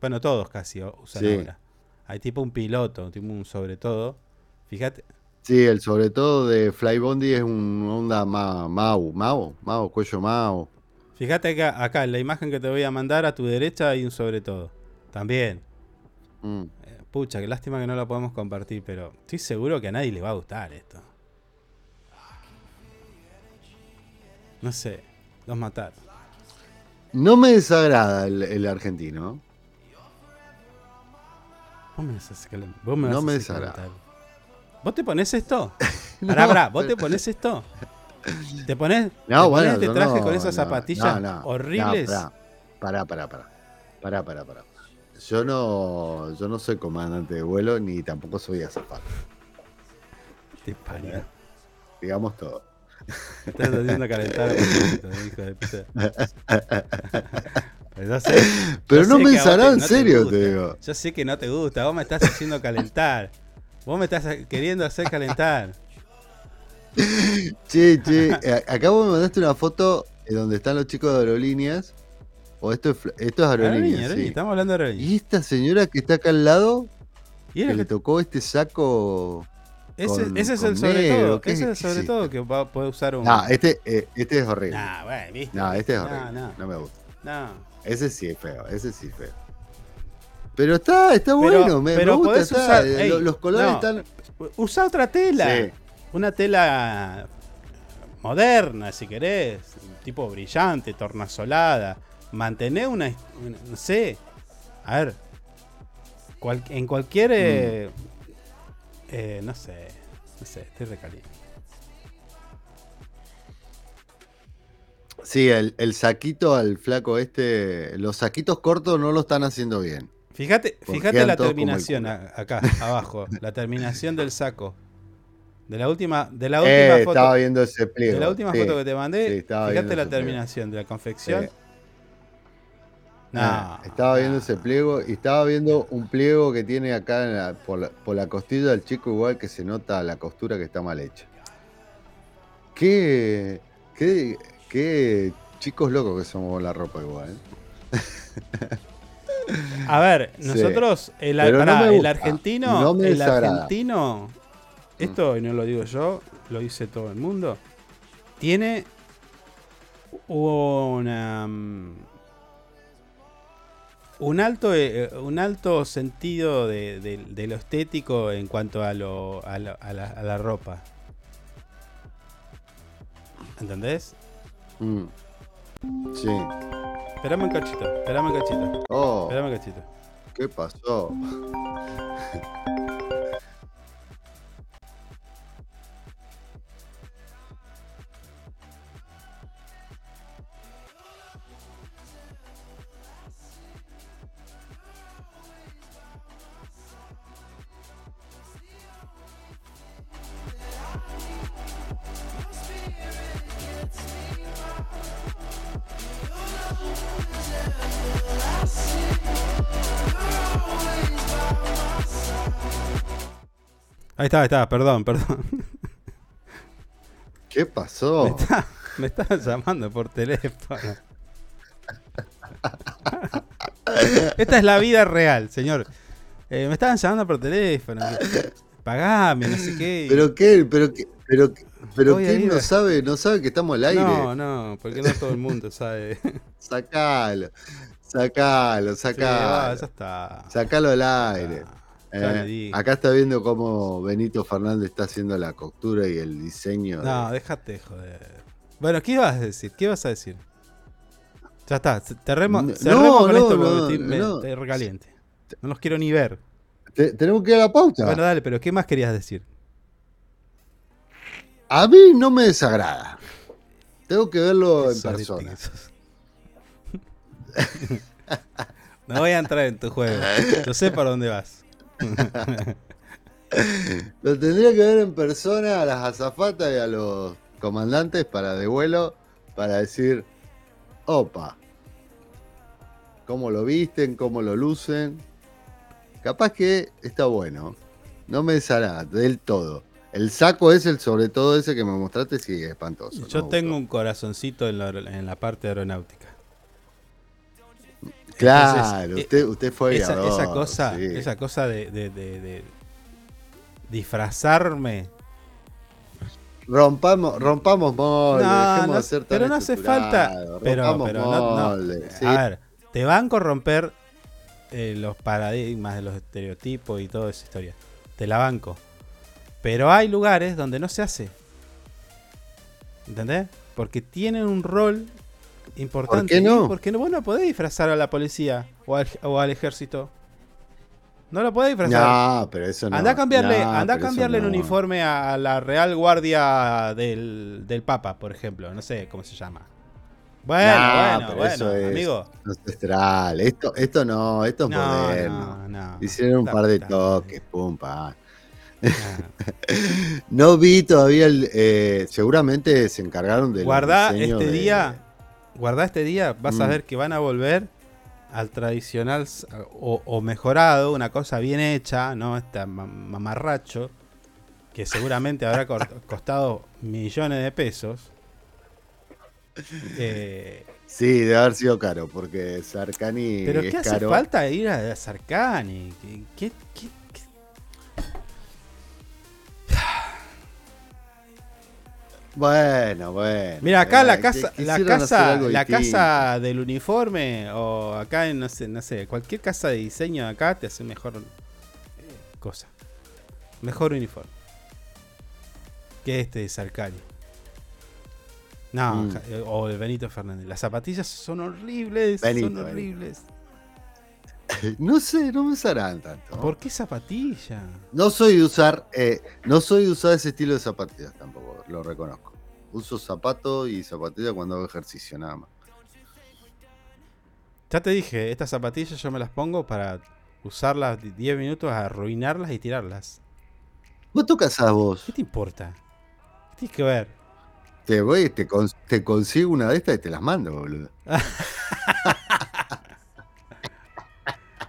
Bueno, todos casi usan
Sí.
ahora. Hay tipo un piloto, tipo un sobre todo. Fíjate,
Sí, el sobre todo de Fly Bondi es un onda ma- Mau, Mau, Mau, cuello Mau.
Fíjate que acá en la imagen que te voy a mandar a tu derecha hay un sobre todo. También.
Mm.
Eh, Pucha, qué lástima que no lo podemos compartir, pero estoy seguro que a nadie le va a gustar esto. No sé, los mataron.
No me desagrada el, el argentino.
Vos me vas a vos me
No
vas a
me desagrada.
¿Vos te pones esto?
No,
Pará, pará, ¿vos te pones esto? ¿Te pones,
No,
te
bueno,
pones este traje
no,
con esas zapatillas
no,
horribles?
Pará, pará, pará, pará, pará, pará. Yo no, yo no soy comandante de vuelo ni tampoco soy azafata.
Te parió.
Digamos todo.
Estás haciendo calentar a propósito, hijo de puta. Pero sé-
no me
te-
en
no
serio,
gusta.
te digo.
Yo sé que no te gusta, vos me estás haciendo calentar. Vos me estás queriendo hacer calentar.
Che, che, eh, acá vos me mandaste una foto eh, donde están los chicos de aerolíneas. O esto es, esto es aerolíneas.
Aerolínea,
sí.
aerolínea, estamos hablando de aerolínea.
Y esta señora que está acá al lado,
Y
que le tocó este saco.
Ese,
con-
ese es el sobre
negro,
todo.
¿qué-
Ese es el sobre todo que va, puede usar un.
No, este, eh, este es horrible.
Nah, bueno, viste.
No, este es horrible.
no.
No, me gusta.
No.
Ese sí es feo, ese sí es feo. Pero está, está
Pero-
bueno, me, gusta. está,
usar- ey,
los colores
no.
están.
Usa otra tela.
Sí.
Una tela moderna, si querés. Tipo brillante, tornasolada. Mantener una, una- No sé. A ver. cual- en cualquier. eh, eh, no sé. No sé, estoy recaliente.
Sí, el, el saquito al flaco este. Los saquitos cortos no lo están haciendo bien.
Fíjate, fíjate la terminación acá, abajo. La terminación del saco. De la última, de la
Eh,
última foto.
estaba viendo ese pliego.
De la última
sí.
foto que te mandé,
Sí,
fíjate la
ese pliego.
terminación de la confección.
Sí.
No,
Ah, estaba viendo ese pliego y estaba viendo un pliego que tiene acá en la- por, la, por la costilla del chico igual que se nota la costura que está mal hecha. Qué, qué, qué chicos locos que somos con la ropa igual. ¿eh?
A ver, nosotros, el,
no
pará, el argentino,
no
el
desagrada.
argentino, esto y no lo digo yo, lo dice todo el mundo, tiene una mm, un alto eh, un alto sentido de, de- de lo estético en cuanto a lo, a, lo- a la, a la ropa. ¿Entendés?
Mm. Sí.
Esperame un cachito, esperame un cachito.
Oh,
Esperame un cachito.
¿qué pasó?
Ahí está, ahí está, perdón, perdón.
¿Qué pasó?
Me, está- me estaban llamando por teléfono. Esta es la vida real, señor. Eh, me estaban llamando por teléfono. Pagame, no sé qué.
¿Pero qué? ¿Pero qué? ¿Pero, qué- pero quién no sabe? ¿No sabe que estamos al aire?
No, no, porque no todo el mundo sabe.
Sacalo, sacalo,
Sí, va,
sacalo.
ya está.
Sacalo al aire. Eh, acá está viendo cómo Benito Fernández está haciendo la costura y el diseño.
No,
de-
déjate joder. Bueno, ¿qué ibas a decir? ¿Qué ibas a decir? Ya está, cerremos,
No,
cerremos con
no,
esto porque
no,
estoy, me-
no.
estoy recaliente. No los quiero ni ver.
Te- tenemos que ir a la pauta.
Bueno, dale, pero ¿qué más querías decir?
A mí no me desagrada. Tengo que verlo en persona.
no voy a entrar en tu juego. Yo sé por dónde vas.
Lo tendría que ver en persona a las azafatas y a los comandantes para de vuelo para decir, opa, cómo lo visten, cómo lo lucen. Capaz que está bueno. No me desagrada del todo. El saco es el sobre todo ese que me mostraste, sí, es espantoso.
Yo
¿no?
tengo un corazoncito en la, en la parte aeronáutica.
Claro,
Entonces,
usted, usted fue
esa,
aviador,
esa cosa,
sí.
esa cosa de, de- de- de disfrazarme.
Rompamos, rompamos molde,
No,
dejemos
no,
de ser tan
pero no hace falta. Pero, pero no, no.
molde, sí.
A ver, te van a corromper eh, los paradigmas de los estereotipos y toda esa historia. Te la banco. Pero hay lugares donde no se hace. ¿Entendés? Porque tienen un rol importante.
qué no?
Porque no, vos no podés disfrazar a la policía o al, o al ejército. No lo podés disfrazar.
No, pero eso no.
Anda a cambiarle,
No,
anda a cambiarle el
no.
uniforme a la Real Guardia del, del Papa, por ejemplo. No sé cómo se llama. Bueno,
No,
bueno,
pero
bueno,
eso es
amigo.
ancestral. Esto, esto no, esto es
No,
moderno.
no, no.
Hicieron un
Está-
par de
está-
toques, pum, pa. no vi todavía el. eh, seguramente se encargaron de.
Guardá este día, guardá este día, vas a
Mm.
ver que van a volver al tradicional o, o mejorado, una cosa bien hecha, ¿no? Este ma- mamarracho, que seguramente habrá costado millones de pesos. Eh,
Sí, debe haber sido caro, porque Sarkani
Pero
es
¿qué hace
caro.
falta ir a Sarkani? ¿Qué, qué, qué-
Bueno, bueno.
Mira, acá la casa, la casa, la
distinto.
casa del uniforme, o acá en, no sé, no sé, cualquier casa de diseño de acá te hace mejor eh, cosa. Mejor uniforme. Que este de Sarkani. No,
Mm.
eh, o el Benito Fernández. Las zapatillas son horribles,
Benito,
son
Benito. No sé, no me usarán tanto.
¿Por qué zapatilla?
No soy de usar, eh, no soy de usar ese estilo de zapatillas tampoco, lo reconozco. Uso zapato y zapatilla cuando hago ejercicio, nada más.
Ya te dije, estas zapatillas yo me las pongo para usarlas di- 10 minutos, arruinarlas y tirarlas.
¿Vos tocas a vos?
¿Qué te importa? ¿Qué tienes que ver?
Te voy, te, cons- te consigo una de estas y te las mando, boludo.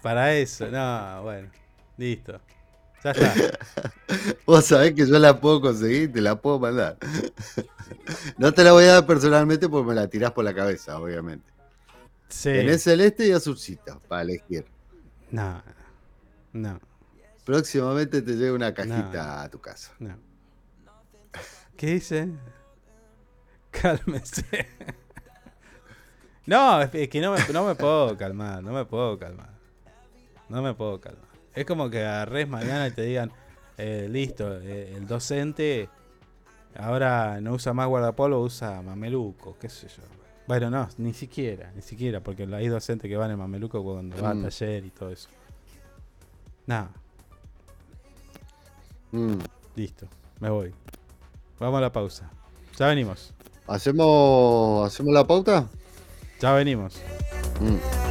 Para eso, no, bueno. Listo. Ya está.
Vos sabés que yo la puedo conseguir te la puedo mandar. No te la voy a dar personalmente porque me la tirás por la cabeza, obviamente.
Sí.
Tenés celeste y azulcita para elegir.
No. No.
Próximamente te llega una cajita a tu casa.
No. ¿Qué dice? Cálmese. No, es es que no me, no me puedo calmar, no me puedo calmar. No me puedo calmar. Es como que agarres mañana y te digan, eh, listo, eh, el docente ahora no usa más guardapolvo, usa mameluco, qué sé yo. Bueno, no, ni siquiera, ni siquiera, porque hay docentes que van en mameluco cuando va
Mm.
al taller y todo eso. Nada.
Mm.
Listo, me voy. Vamos a la pausa. Ya venimos.
¿Hacemos, ¿Hacemos la pauta?
Ya venimos.
Mm.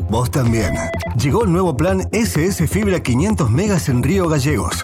Vos también. Llegó el nuevo plan SS Fibra 500 megas en Río Gallegos.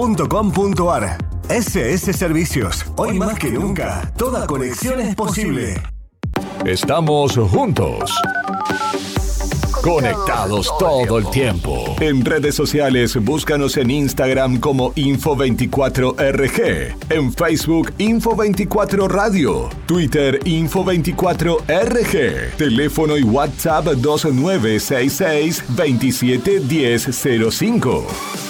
www.ssservicios.com.ar. SS Servicios. Hoy más que nunca, toda conexión es posible.
Estamos juntos. Conectados todo el tiempo. En redes sociales, búscanos en Instagram como Info24RG, en Facebook Info24 Radio, Twitter Info24RG, teléfono y WhatsApp 2966 271005.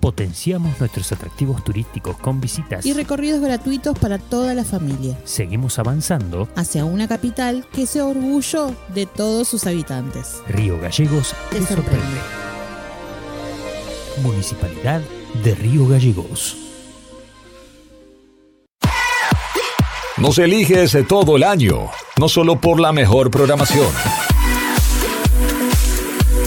Potenciamos nuestros atractivos turísticos con visitas.
Y recorridos gratuitos para toda la familia.
Seguimos avanzando.
Hacia una capital que sea orgullo de todos sus habitantes.
Río Gallegos
Te
te
sorprende.
sorprende. Municipalidad de Río Gallegos.
Nos eliges todo el año, no solo por la mejor programación,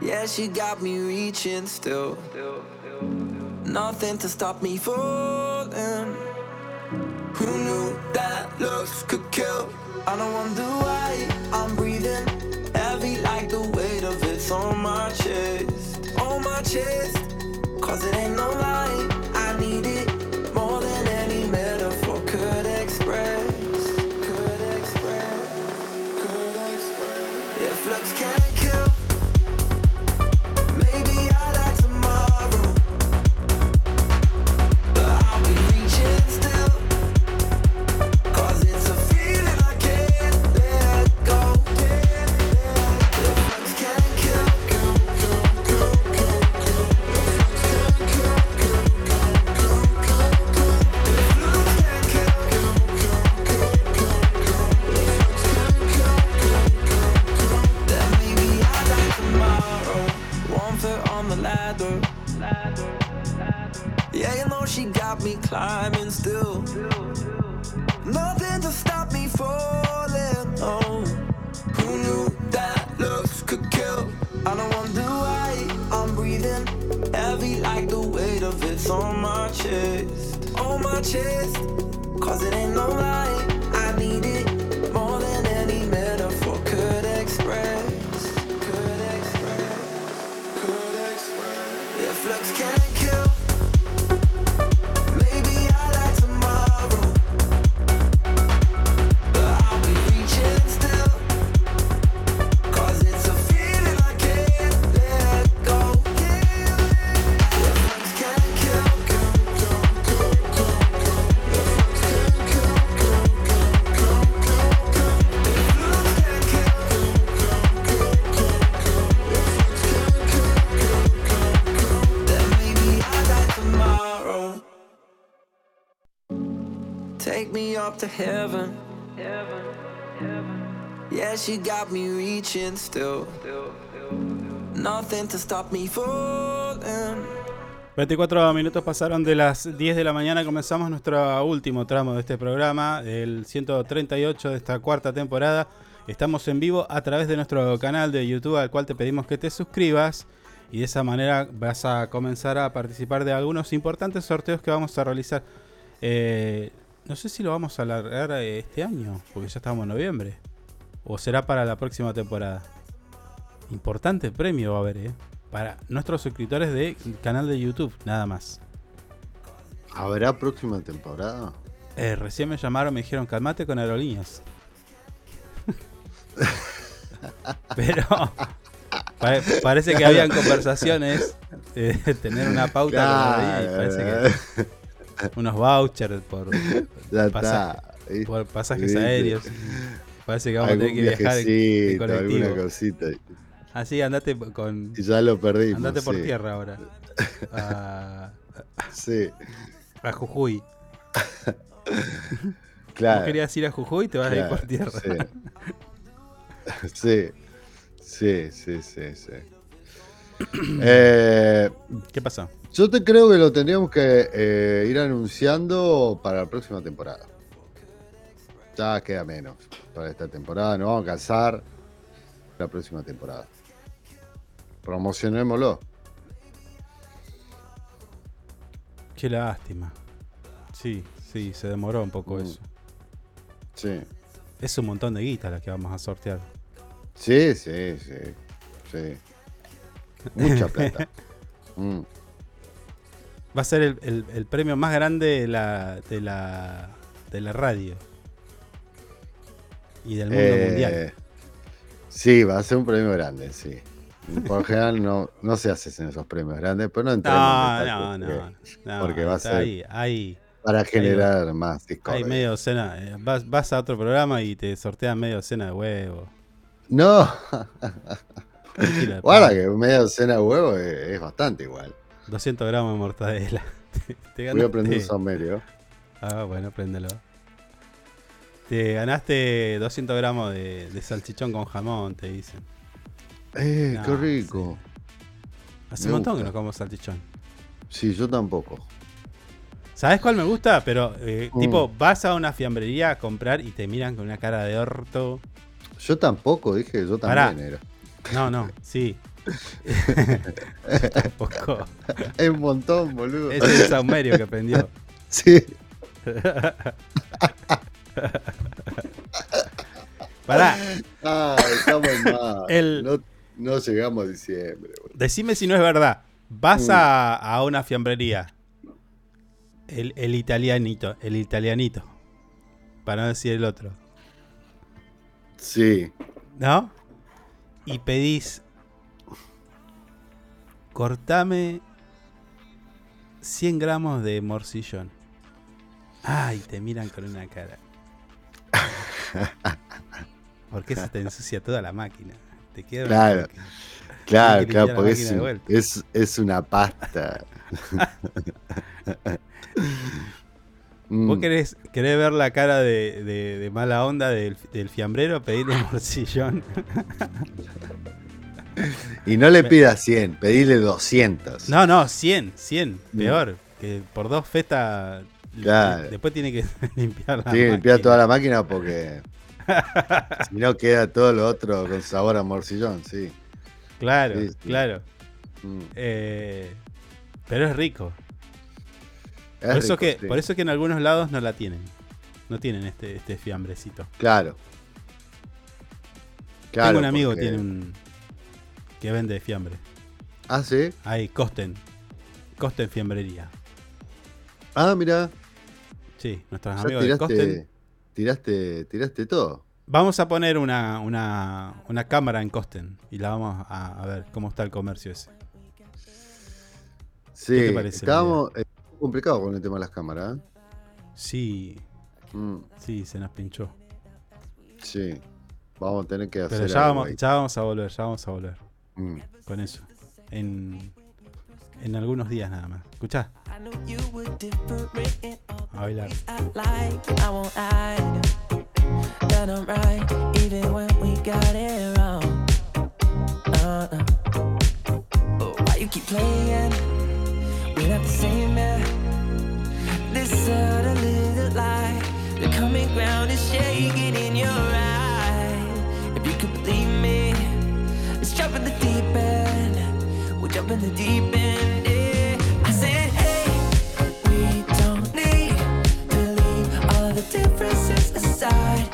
Yeah, she got me reaching still. Nothing to stop me falling. Who knew that looks could kill? I don't wonder why I'm breathing heavy like the weight of it's on my chest. On my chest. Cause it ain't no lie. To heaven. Yeah, she got me reaching still. Nothing to stop me falling.
24 minutos pasaron de las 10 de la mañana. Comenzamos nuestro último tramo de este programa, el 138 de esta cuarta temporada. Estamos en vivo a través de nuestro canal de YouTube, al cual te pedimos que te suscribas. Y de esa manera vas a comenzar a participar de algunos importantes sorteos que vamos a realizar. Eh, no sé si lo vamos a alargar eh, este año, porque ya estamos en noviembre. O será para la próxima temporada. Importante premio va a haber, ¿eh? Para nuestros suscriptores de canal de YouTube, nada más.
¿Habrá próxima temporada?
Eh, recién me llamaron, me dijeron, calmate con aerolíneas. Pero pare- parece que habían conversaciones, eh, tener una pauta
Claro.
con aerolíneas, parece que unos vouchers por,
Ya
pasa-
está, ¿viste?
por pasajes
¿Viste?
aéreos. Parece que vamos a tener que viajar en, colectivo.
alguna cosita.
Así, andate con.
Y ya lo perdimos,
Andate por
sí.
tierra ahora. A,
Sí.
a Jujuy.
Claro.
Vos querías ir a Jujuy, te vas a ir por
Claro,
tierra.
Sí. Sí, sí, sí, sí. Eh,
¿Qué pasó?
Yo te creo que lo tendríamos que eh, ir anunciando para la próxima temporada. Ya queda menos para esta temporada. Nos vamos a casar la próxima temporada. Promocionémoslo.
Qué lástima. Sí, sí, se demoró un poco
Mm.
eso.
Sí.
Es un montón de guita la que vamos a sortear.
Sí, sí, sí. Sí. Mucha plata. Mm.
Va a ser el, el- el premio más grande de la, de la, de la radio. Y del mundo
Eh,
mundial.
Sí, va a ser un premio grande, sí. Por lo general no, no se hacen esos premios grandes, pero no entremos
No,
en
no,
porque,
no,
porque va a ser
ahí, ahí.
para generar más
Hay
discordia.
medio docena. eh, Vas, vas a otro programa y te sortean medio docena de huevo.
No, Guarda que media docena de huevos es, es bastante igual.
200 gramos de mortadela. Te, te
Voy a prender un saumerio.
Ah, bueno, préndelo. Te ganaste 200 gramos de, de salchichón con jamón, te dicen.
Eh,
No,
qué rico.
Hace
Me
un montón que no como salchichón.
Sí, yo tampoco.
¿Sabes cuál me gusta? Pero, eh,
Mm.
tipo, vas a una fiambrería a comprar y te miran con una cara de orto.
Yo tampoco, dije, yo
Pará.
también era.
No, no, sí. Tampoco.
Es un montón, boludo.
Es el saumerio que prendió.
Sí.
Pará.
Ah, estamos mal.
El-
No, no llegamos a diciembre, boludo.
Decime si no es verdad. Vas
Mm.
a, a una fiambrería. El, el italianito, el italianito. Para no decir el otro.
Sí.
¿No? Y pedís. Cortame 100 gramos de morcillón. Ay, te miran con una cara. Porque se te ensucia toda la máquina. Te queda
Claro.
máquina.
Claro,
que
claro, porque es, es, es una pasta. Mm.
¿Vos querés, querés ver la cara de, de- de mala onda del, del fiambrero? Pedirle morcillón.
Y no le pidas 100, pedile 200.
No, no, 100, 100.
Mm.
Peor. Que por dos fetas.
Claro.
Después tiene que limpiar la
Tiene que limpiar toda la máquina porque si no queda todo lo otro con sabor a morcillón, sí.
Claro,
Sí, sí.
claro.
Mm.
Eh, pero es rico.
Es
por, eso
rico,
que,
sí.
por eso que en algunos lados no la tienen. No tienen este, este fiambrecito.
Claro. Claro,
Tengo un amigo
porque-
que tiene un. que vende fiambre.
Ah, sí.
Ahí, Costen. Costen Fiambrería.
Ah, mira.
Sí, nuestros
Ya
amigos de Costen.
tiraste, tiraste, tiraste todo.
Vamos a poner una, una, una cámara en Costen y la vamos a, a ver cómo está el comercio ese.
Sí,
¿Qué te parece
estábamos complicado con el tema de las cámaras. ¿eh?
Sí,
Mm,
sí, se nos pinchó.
sí. Vamos a tener que hacer
Pero ya
algo
vamos,
ahí.
ya vamos a volver, ya vamos a volver.
Mm.
Con eso. En, en algunos días nada más. ¿Escuchá? A bailar.
like, I the same. This light, the coming ground is shaking in your eye. If you could believe me, let's jump in the deep end. We'll jump in the deep end. Yeah. I said, hey, we don't need to leave all the differences aside.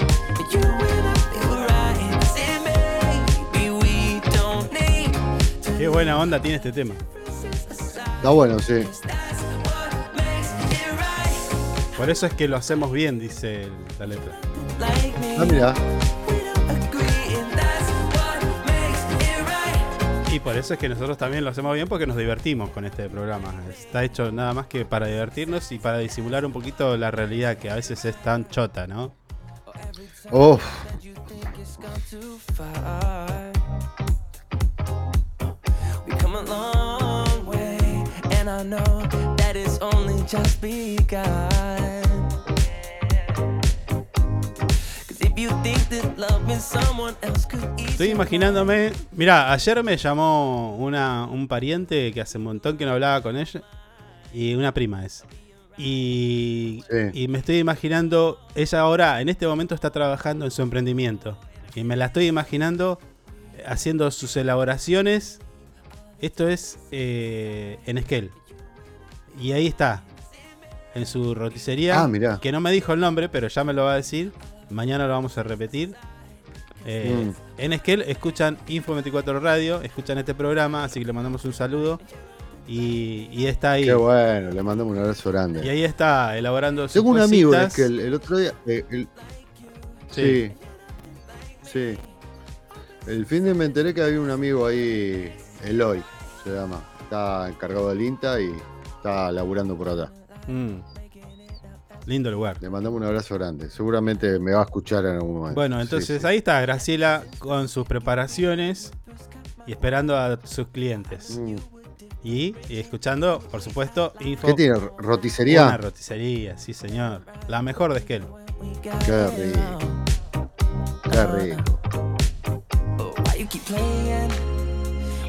Qué buena onda tiene este tema.
Está bueno, sí.
Por eso es que lo hacemos bien, dice el- la letra.
Ah, mira.
Y por eso es que nosotros también lo hacemos bien porque nos divertimos con este programa. Está hecho nada más que para divertirnos y para disimular un poquito la realidad que a veces es tan chota, ¿no?
Uf.
too and I know that it's only just begun. 'Cause if you think that loving someone else could
Estoy imaginándome. Mira, ayer me llamó una, un pariente que hace un montón que no hablaba con ella. Y una prima es. Y, y me estoy imaginando. Ella ahora, en este momento, está trabajando en su emprendimiento. Y me la estoy imaginando haciendo sus elaboraciones. Esto es eh, en Esquel. Y ahí está. En su roticería.
Ah, mirá.
Que no me dijo el nombre, pero ya me lo va a decir. Mañana lo vamos a repetir. Eh,
Mm.
En Esquel escuchan Info 24 Radio, escuchan este programa, así que le mandamos un saludo. Y, y está ahí.
Qué bueno, le mandamos un abrazo grande.
Y ahí está elaborando sus
Tengo un amigo en
cositas.
el, otro día. eh, el-
Sí.
sí. Sí. El fin de me enteré que había un amigo ahí, Eloy, se llama. Está encargado del INTA y está laburando por acá.
Mm. Lindo lugar.
Le mandamos un abrazo grande. Seguramente me va a escuchar en algún momento.
Bueno,
Sí,
entonces
sí.
ahí está Graciela con sus preparaciones. y esperando a sus clientes.
Mm.
Y, y escuchando, por supuesto, info.
¿Qué tiene? ¿Roticería?
Una roticería, sí, señor. La mejor de Esquel.
Qué rico. Qué rico.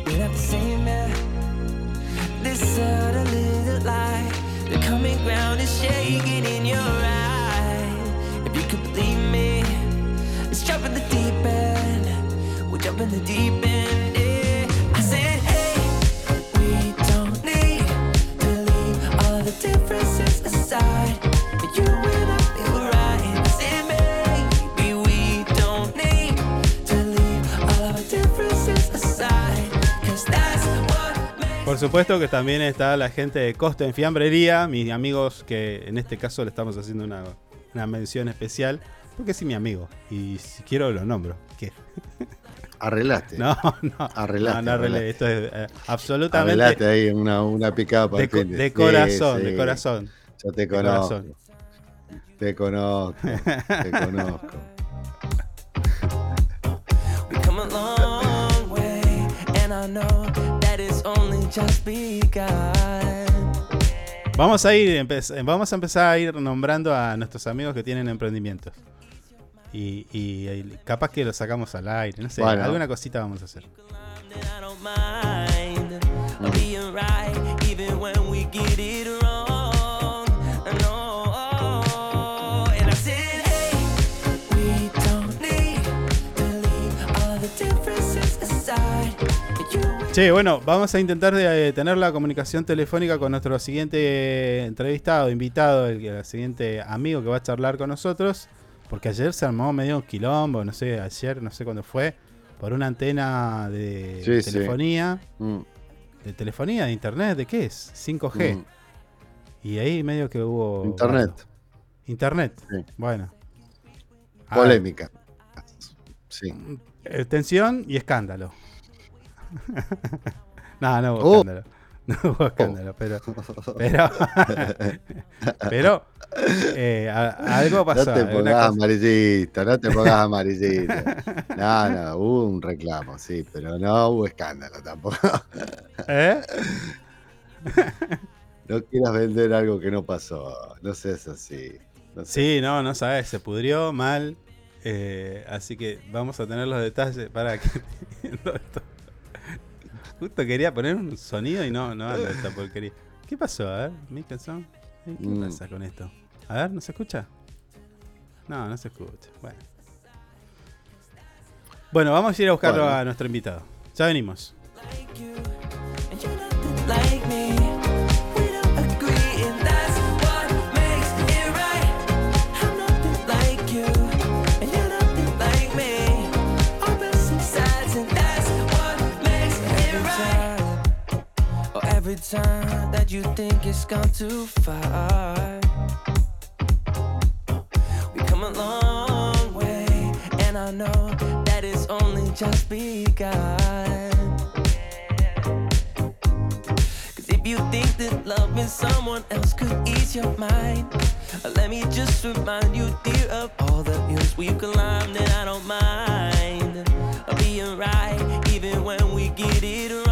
We're not the same man. This subtle little light, the common ground is shaking in your eye. If you could believe me, let's jump in the deep end. We'll jump in the deep end. Yeah. I said, hey, we don't need to leave all the differences aside. You and I
Por supuesto que también está la gente de Costa en Fiambrería, mis amigos que en este caso le estamos haciendo una, una mención especial, porque es mi amigo y si quiero lo nombro. ¿Qué?
Arreglaste.
No, no.
Arreglaste.
No, no arreglé.
arreglaste.
Esto es eh, absolutamente
Arreglaste ahí una, una picada para
de, de corazón, de corazón.
Yo te
De
conozco.
corazón.
Te conozco. Te conozco.
We come a long way, and I know that it's only just begun.
Vamos a ir, vamos a empezar a ir nombrando a nuestros amigos que tienen emprendimientos. Y, y- y capaz que lo sacamos al aire, no sé,
Bueno.
alguna cosita vamos a hacer. Che, bueno, vamos a intentar de, eh, tener la comunicación telefónica con nuestro siguiente entrevistado, invitado, el, el siguiente amigo que va a charlar con nosotros. Porque ayer se armó medio un quilombo, no sé, ayer, no sé cuándo fue, por una antena de
Sí, sí.
telefonía.
Mm.
¿De telefonía? ¿De internet? ¿De qué es? 5G.
Mm.
Y ahí medio que hubo...
Internet.
bueno, internet.
Sí.
Bueno.
Polémica. Sí.
eh, tensión y escándalo. no, no hubo
Oh.
escándalo. No hubo escándalo, pero. Pero. pero. eh, a- algo pasó.
No te pongas amarillista, no te pongas amarillista. No, no, hubo un reclamo, sí, pero no hubo escándalo tampoco.
¿Eh?
No quieras vender algo que no pasó, no seas así. No seas-
Sí, no, no sabes, se pudrió mal. eh, así que vamos a tener los detalles para que esto. Justo quería poner un sonido y no, no anda esta porquería. ¿Qué pasó? A ver, Mickelson. ¿Qué
Mm.
pasa con esto? A ver, ¿no se escucha? No, no se escucha. Bueno. Bueno, vamos a ir a buscarlo
Bueno.
a nuestro invitado. Ya venimos.
Every time that you think it's gone too far, we come a long way, and I know that it's only just begun. Cause if you think that loving someone else could ease your mind, let me just remind you, dear, of all the hills we've climbed, and I don't mind being right, even when we get it wrong.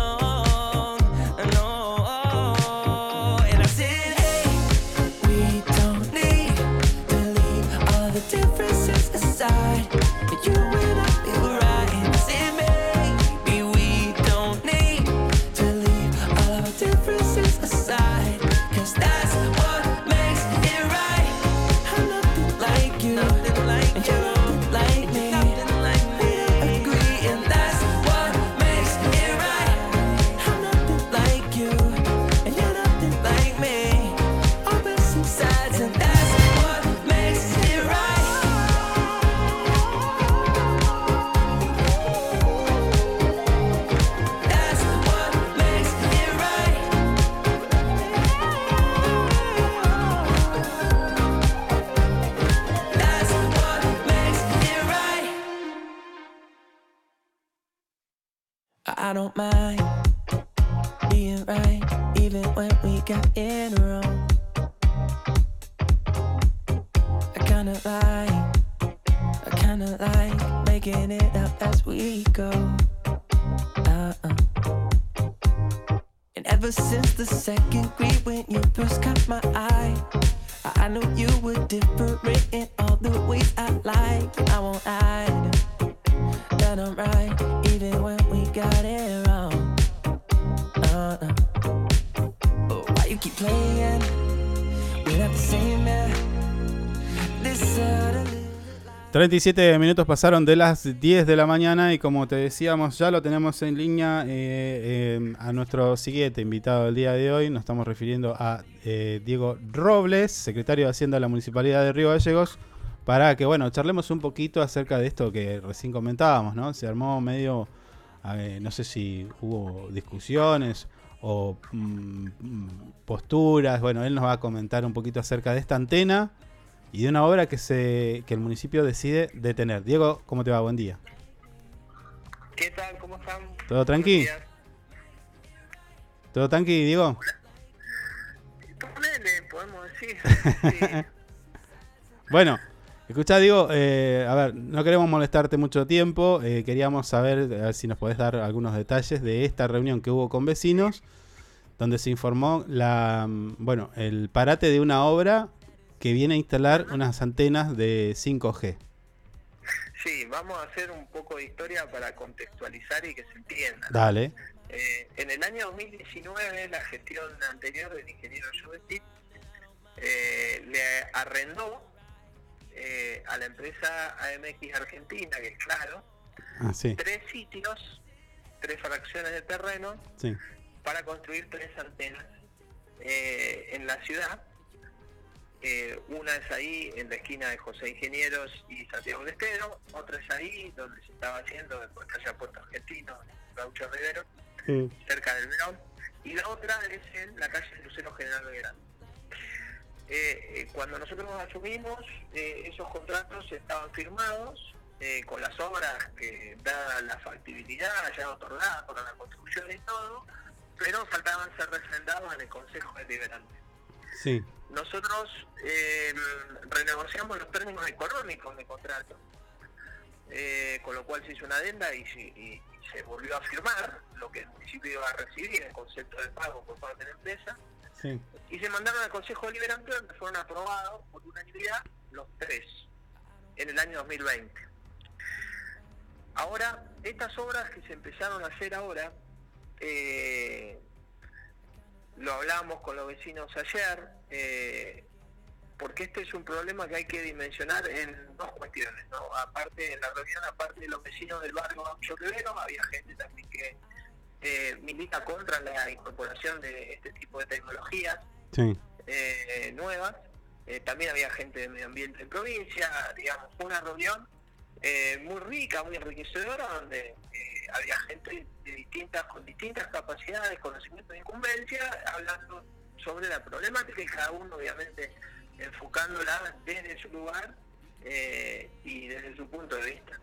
I don't mind being right, even when we got it wrong. I kinda like, I kinda like making it up as we go. Uh-uh. And ever since the second grade when you first caught my eye, I, knew you were different in all the ways I like. I won't hide that I'm right, even when got it wrong. Uh-uh. But why you keep playing? We're not the same man. This side of
37 minutos pasaron de las 10 de la mañana y como te decíamos, ya lo tenemos en línea eh, eh, a nuestro siguiente invitado del día de hoy. Nos estamos refiriendo a eh, Diego Robles, secretario de Hacienda de la Municipalidad de Río Gallegos, para que, bueno, charlemos un poquito acerca de esto que recién comentábamos, ¿no? Se armó medio, eh, no sé si hubo discusiones o mm, posturas. Bueno, él nos va a comentar un poquito acerca de esta antena y de una obra que se que el municipio decide detener. Diego, ¿cómo te va? Buen día.
¿Qué tal? ¿Cómo están?
¿Todo tranqui? ¿Todo tranqui, Diego?
Ponele, podemos decir. Sí.
Bueno, escuchá, Diego, eh, a ver, no queremos molestarte mucho tiempo. eh, queríamos saber, a ver si nos podés dar algunos detalles de esta reunión que hubo con vecinos, donde se informó la, mm, bueno, el parate de una obra que viene a instalar unas antenas de 5G.
Sí, vamos a hacer un poco de historia para contextualizar y que se entienda.
Dale.
Eh, en el año 2019, la gestión anterior del ingeniero Jovetic eh, le arrendó eh, a la empresa AMX Argentina, que es claro,
Ah, sí.
tres sitios, tres fracciones de terreno
Sí.
para construir tres antenas eh, en la ciudad. Eh, una es ahí en la esquina de José Ingenieros y Santiago del Estero, otra es ahí donde se estaba haciendo por calle Puerto Argentino, Gaucho Rivero, cerca del Verón, y la otra es en la calle Lucero General Belgrano. Eh, eh, cuando nosotros asumimos, eh, esos contratos estaban firmados eh, con las obras que dada la factibilidad ya otorgada para la construcción y todo, pero faltaban ser refrendados en el Consejo Deliberante.
Sí.
Nosotros eh, renegociamos los términos económicos del contrato, eh, con lo cual se hizo una adenda y, se- y- y se volvió a firmar lo que el municipio iba a recibir en concepto de pago por parte de la empresa, Y se mandaron al Consejo Deliberante donde fueron aprobados por unanimidad los tres en el año 2020. Ahora, estas obras que se empezaron a hacer ahora, eh, lo hablamos con los vecinos ayer, eh, porque este es un problema que hay que dimensionar en dos cuestiones, ¿no? Aparte, en la reunión, aparte de los vecinos del barrio Gaucho Rivero, había gente también que eh, milita contra la incorporación de este tipo de tecnologías
Sí.
eh, nuevas. Eh, también había gente de medio ambiente en provincia, digamos, fue una reunión eh, muy rica, muy enriquecedora, donde había gente de distintas, con distintas capacidades, conocimientos e incumbencia, hablando sobre la problemática y cada uno obviamente enfocándola desde su lugar y desde su punto de vista.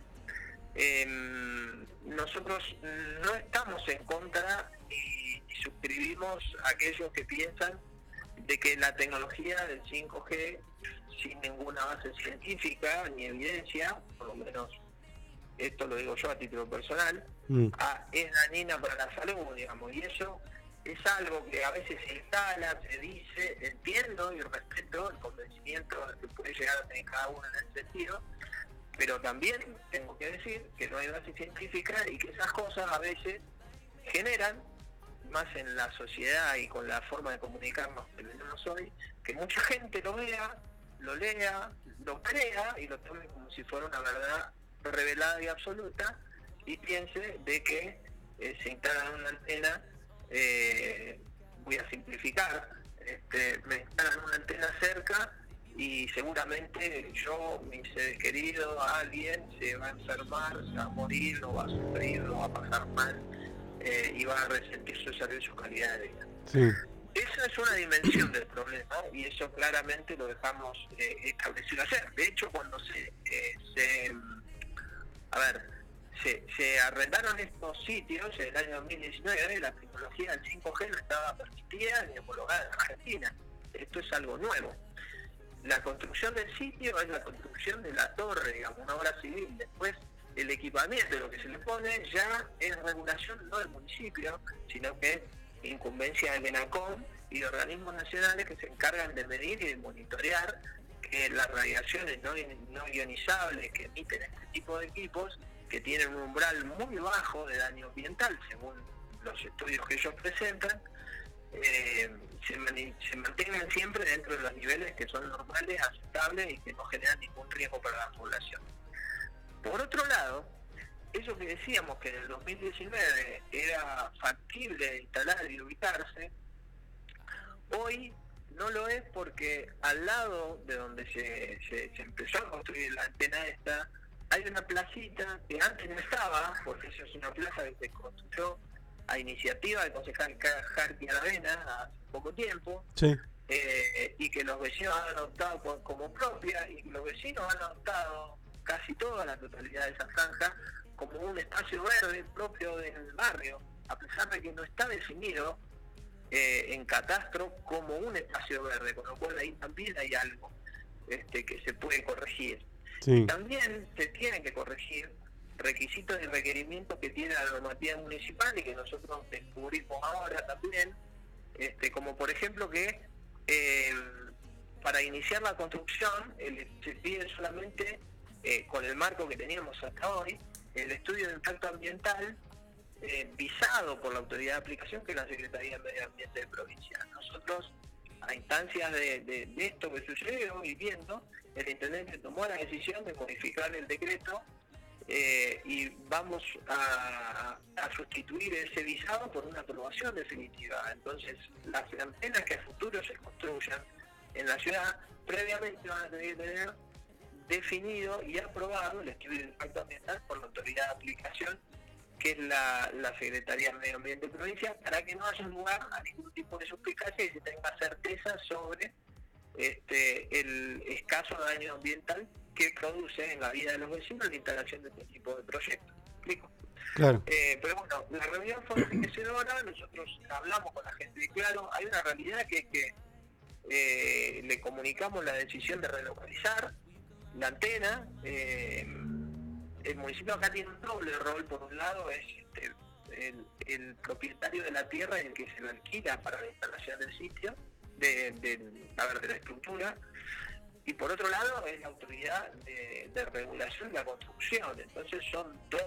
Em, nosotros no estamos en contra y, y suscribimos a aquellos que piensan de que la tecnología del 5G, sin ninguna base científica ni evidencia, por lo menos esto lo digo yo a título personal,
Mm.
es dañina para la salud, digamos, y eso es algo que a veces se instala, se dice, entiendo y respeto el convencimiento que puede llegar a tener cada uno en ese sentido, pero también tengo que decir que no hay base científica y que esas cosas a veces generan, más en la sociedad y con la forma de comunicarnos que tenemos hoy, que mucha gente lo vea, lo lea, lo crea y lo tome como si fuera una verdad revelada y absoluta y piense de que eh, se instala una antena, eh, voy a simplificar, este, me instalan una antena cerca y seguramente yo, mi ser querido, alguien se va a enfermar, se va a morir, lo va a sufrir, lo va a pasar mal eh, y va a resentir su servicio calidad de vida.
Sí.
Esa es una dimensión del problema y eso claramente lo dejamos eh, establecido ayer. De hecho, cuando se, eh, se a ver, se, se arrendaron estos sitios en el año 2019, la tecnología del 5G no estaba permitida ni homologada en Argentina. Esto es algo nuevo. La construcción del sitio es la construcción de la torre, digamos, una obra civil. Después el equipamiento, lo que se le pone, ya es regulación no del municipio, sino que es incumbencia del ENACOM y de organismos nacionales que se encargan de medir y de monitorear que las radiaciones no, ionizables que emiten este tipo de equipos, que tienen un umbral muy bajo de daño ambiental, según los estudios que ellos presentan, eh, se, se mantengan siempre dentro de los niveles que son normales, aceptables y que no generan ningún riesgo para la población. Por otro lado, eso que decíamos que en el 2019 era factible instalar y ubicarse, hoy no lo es porque al lado de donde se, se- empezó a construir la antena esta, hay una placita que antes no estaba, porque esa es una plaza que se construyó a iniciativa del concejal Jarqui Aravena hace poco tiempo,
Sí.
eh, y que los vecinos han adoptado por- como propia y que los vecinos han adoptado casi toda la totalidad de esa franja como un espacio verde propio del barrio, a pesar de que no está definido eh, en catastro como un espacio verde, con lo cual ahí también hay algo este, que se puede corregir.
Sí.
También se tienen que corregir requisitos y requerimientos que tiene la normativa municipal y que nosotros descubrimos ahora también, este, como por ejemplo que eh, para iniciar la construcción se pide solamente, eh, con el marco que teníamos hasta hoy, el estudio de impacto ambiental eh, visado por la autoridad de aplicación que es la Secretaría de Medio Ambiente de provincia. Nosotros, a instancias de, de- de esto que sucedió y viendo, el intendente tomó la decisión de modificar el decreto eh, y vamos a, sustituir ese visado por una aprobación definitiva. Entonces, las antenas que a futuro se construyan en la ciudad previamente van a tener que tener definido y aprobado el estudio de impacto ambiental por la autoridad de aplicación que es la, Secretaría de Medio Ambiente de provincia, para que no haya lugar a ningún tipo de suspicacia y se tenga certeza sobre este, el escaso daño ambiental que produce en la vida de los vecinos la instalación de este tipo de proyectos. ¿Me explico?
Claro.
Eh, pero bueno, la reunión fue enriquecedora, nosotros hablamos con la gente y claro, hay una realidad que es que eh, le comunicamos la decisión de relocalizar la antena. eh, el municipio acá tiene un doble rol, por un lado es este, el, el propietario de la tierra el que se la alquila para la instalación del sitio, de, de, a ver, de la estructura, y por otro lado es la autoridad de, regulación de la construcción, entonces son dos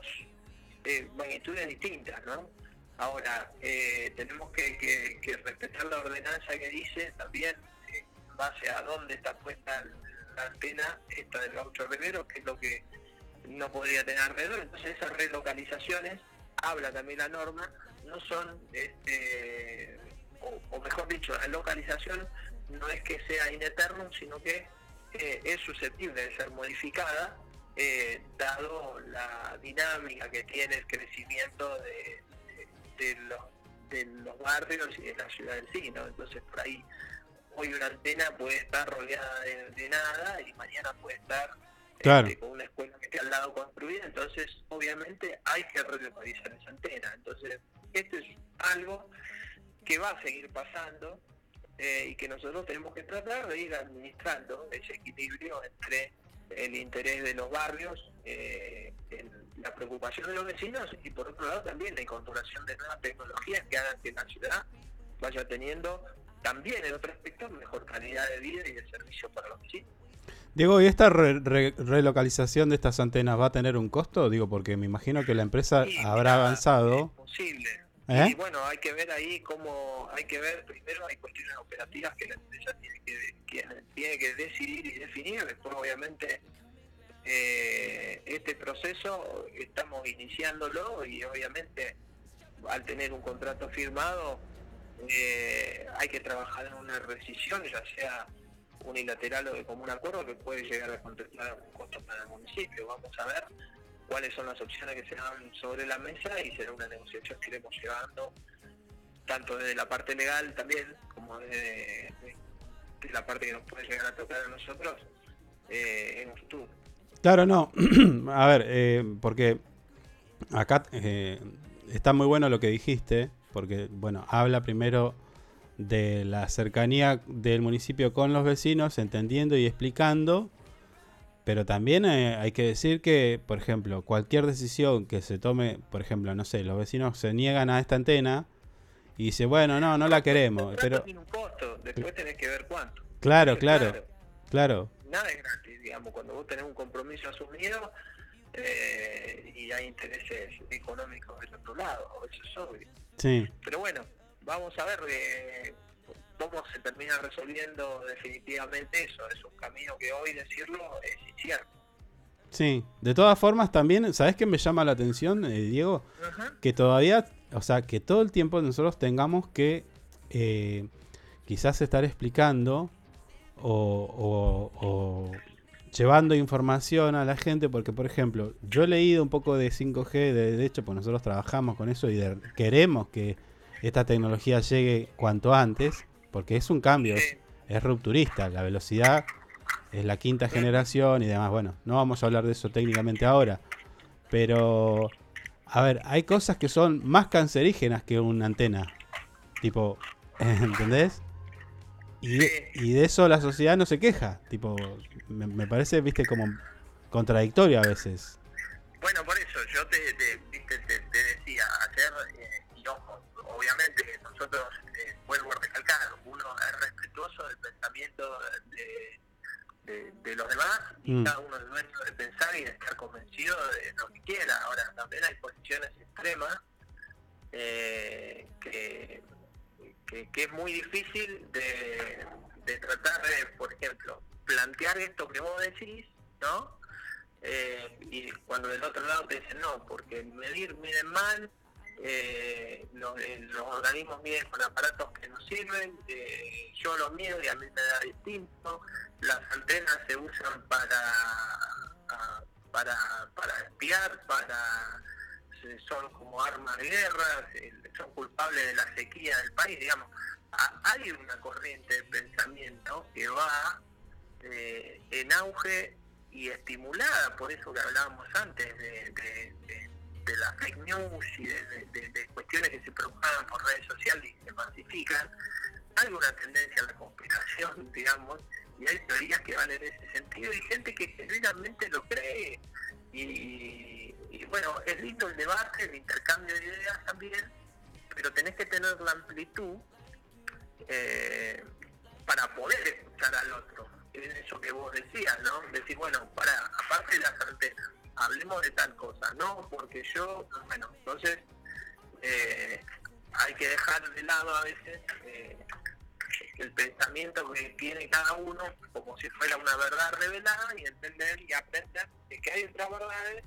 eh, magnitudes distintas, ¿no? Ahora, eh, tenemos que, que- que respetar la ordenanza que dice también en base a dónde está puesta la antena esta del gaucho Rivero, que es lo que no podría tener alrededor. Entonces esas relocalizaciones, habla también la norma, no son, este, o, o mejor dicho, la localización no es que sea in eternum, sino que eh, es susceptible de ser modificada, eh, dado la dinámica que tiene el crecimiento de, de- de los, de los barrios y de la ciudad en sí, ¿no? Entonces por ahí hoy una antena puede estar rodeada de, de nada y mañana puede estar
Claro.
este, con una escuela que esté al lado construida, entonces obviamente hay que relocalizar esa antena. Entonces, esto es algo que va a seguir pasando eh, y que nosotros tenemos que tratar de ir administrando ese equilibrio entre el interés de los barrios, eh, el- la preocupación de los vecinos y por otro lado también la incorporación de nuevas tecnologías que hagan que la ciudad vaya teniendo también en otro aspecto mejor calidad de vida y de servicio para los vecinos.
Diego, ¿y esta re- re- relocalización de estas antenas va a tener un costo? Digo, porque me imagino que la empresa habrá avanzado.
posible.
¿Eh?
Y bueno, hay que ver ahí cómo, hay que ver, primero hay cuestiones operativas que la empresa tiene que, decidir y definir, después obviamente eh, este proceso estamos iniciándolo y obviamente al tener un contrato firmado eh, hay que trabajar en una rescisión, ya sea unilateral o de común acuerdo, que puede llegar a contemplar un costo para el municipio. Vamos a ver cuáles son las opciones que se dan sobre la mesa y será una negociación que iremos llevando tanto desde la parte legal también como desde de- de la parte que nos puede llegar a tocar a nosotros eh, en un futuro.
Claro, no. a ver, eh, porque acá eh, está muy bueno lo que dijiste, porque, bueno, habla primero de la cercanía del municipio con los vecinos, entendiendo y explicando Pero también eh, hay que decir que, por ejemplo, cualquier decisión que se tome, por ejemplo, no sé, los vecinos se niegan a esta antena y dice, bueno, no, no la queremos. Pero
tiene un costo, después tenés que ver cuánto.
claro, claro, claro.
Nada es gratis, digamos, cuando vos tenés un compromiso asumido eh, y hay intereses económicos del otro lado, eso es obvio.
Sí.
Pero bueno, vamos a ver eh, cómo se termina resolviendo definitivamente eso. Es un camino que hoy decirlo es incierto.
Sí, de todas formas también, ¿sabes qué me llama la atención, eh, Diego? Que todavía, o sea, que todo el tiempo nosotros tengamos que eh, quizás estar explicando o, o- o llevando información a la gente, porque por ejemplo, yo he leído un poco de 5G, de, de hecho, pues nosotros trabajamos con eso y de- queremos que esta tecnología llegue cuanto antes, porque es un cambio, es, es rupturista, la velocidad es la quinta generación y demás. Bueno, no vamos a hablar de eso técnicamente ahora, pero a ver, hay cosas que son más cancerígenas que una antena, tipo, ¿entendés? Y de, y de eso la sociedad no se queja, tipo, me, me parece, viste, como contradictorio a veces.
Bueno, por eso yo te, te, te- te decía ayer, eh, y ojo, obviamente nosotros, eh, vuelvo a recalcar, respetuoso del pensamiento de, de- de los demás y
Mm.
cada uno es dueño de pensar y de estar convencido de lo que quiera. Ahora, también hay posiciones extremas eh, que, que, que es muy difícil de, de tratar de, por ejemplo, plantear esto que vos decís, ¿no? Eh, y cuando del otro lado te dicen no, porque medir miden mal, eh, los, eh, los organismos miden con aparatos que no sirven, eh, yo los mido y a mí me da distinto, las antenas se usan para a- para, para espiar, para son como armas de guerra, son culpables de la sequía del país, digamos. Ha- hay una corriente de pensamiento que va eh, en auge y estimulada por eso que hablábamos antes de- de la fake news y de, cuestiones que se propagan por redes sociales y se masifican, hay una tendencia a la conspiración, digamos, y hay teorías que van en ese sentido y gente que genuinamente lo cree. Y, y bueno, es lindo el debate, el intercambio de ideas también, pero tenés que tener la amplitud eh, para poder escuchar al otro. Es eso que vos decías, ¿no? Decir, bueno, para, aparte de las antenas, hablemos de tal cosa, no, porque yo, bueno, entonces eh, hay que dejar de lado a veces eh, el pensamiento que tiene cada uno como si fuera una verdad revelada y entender y aprender de que hay otras verdades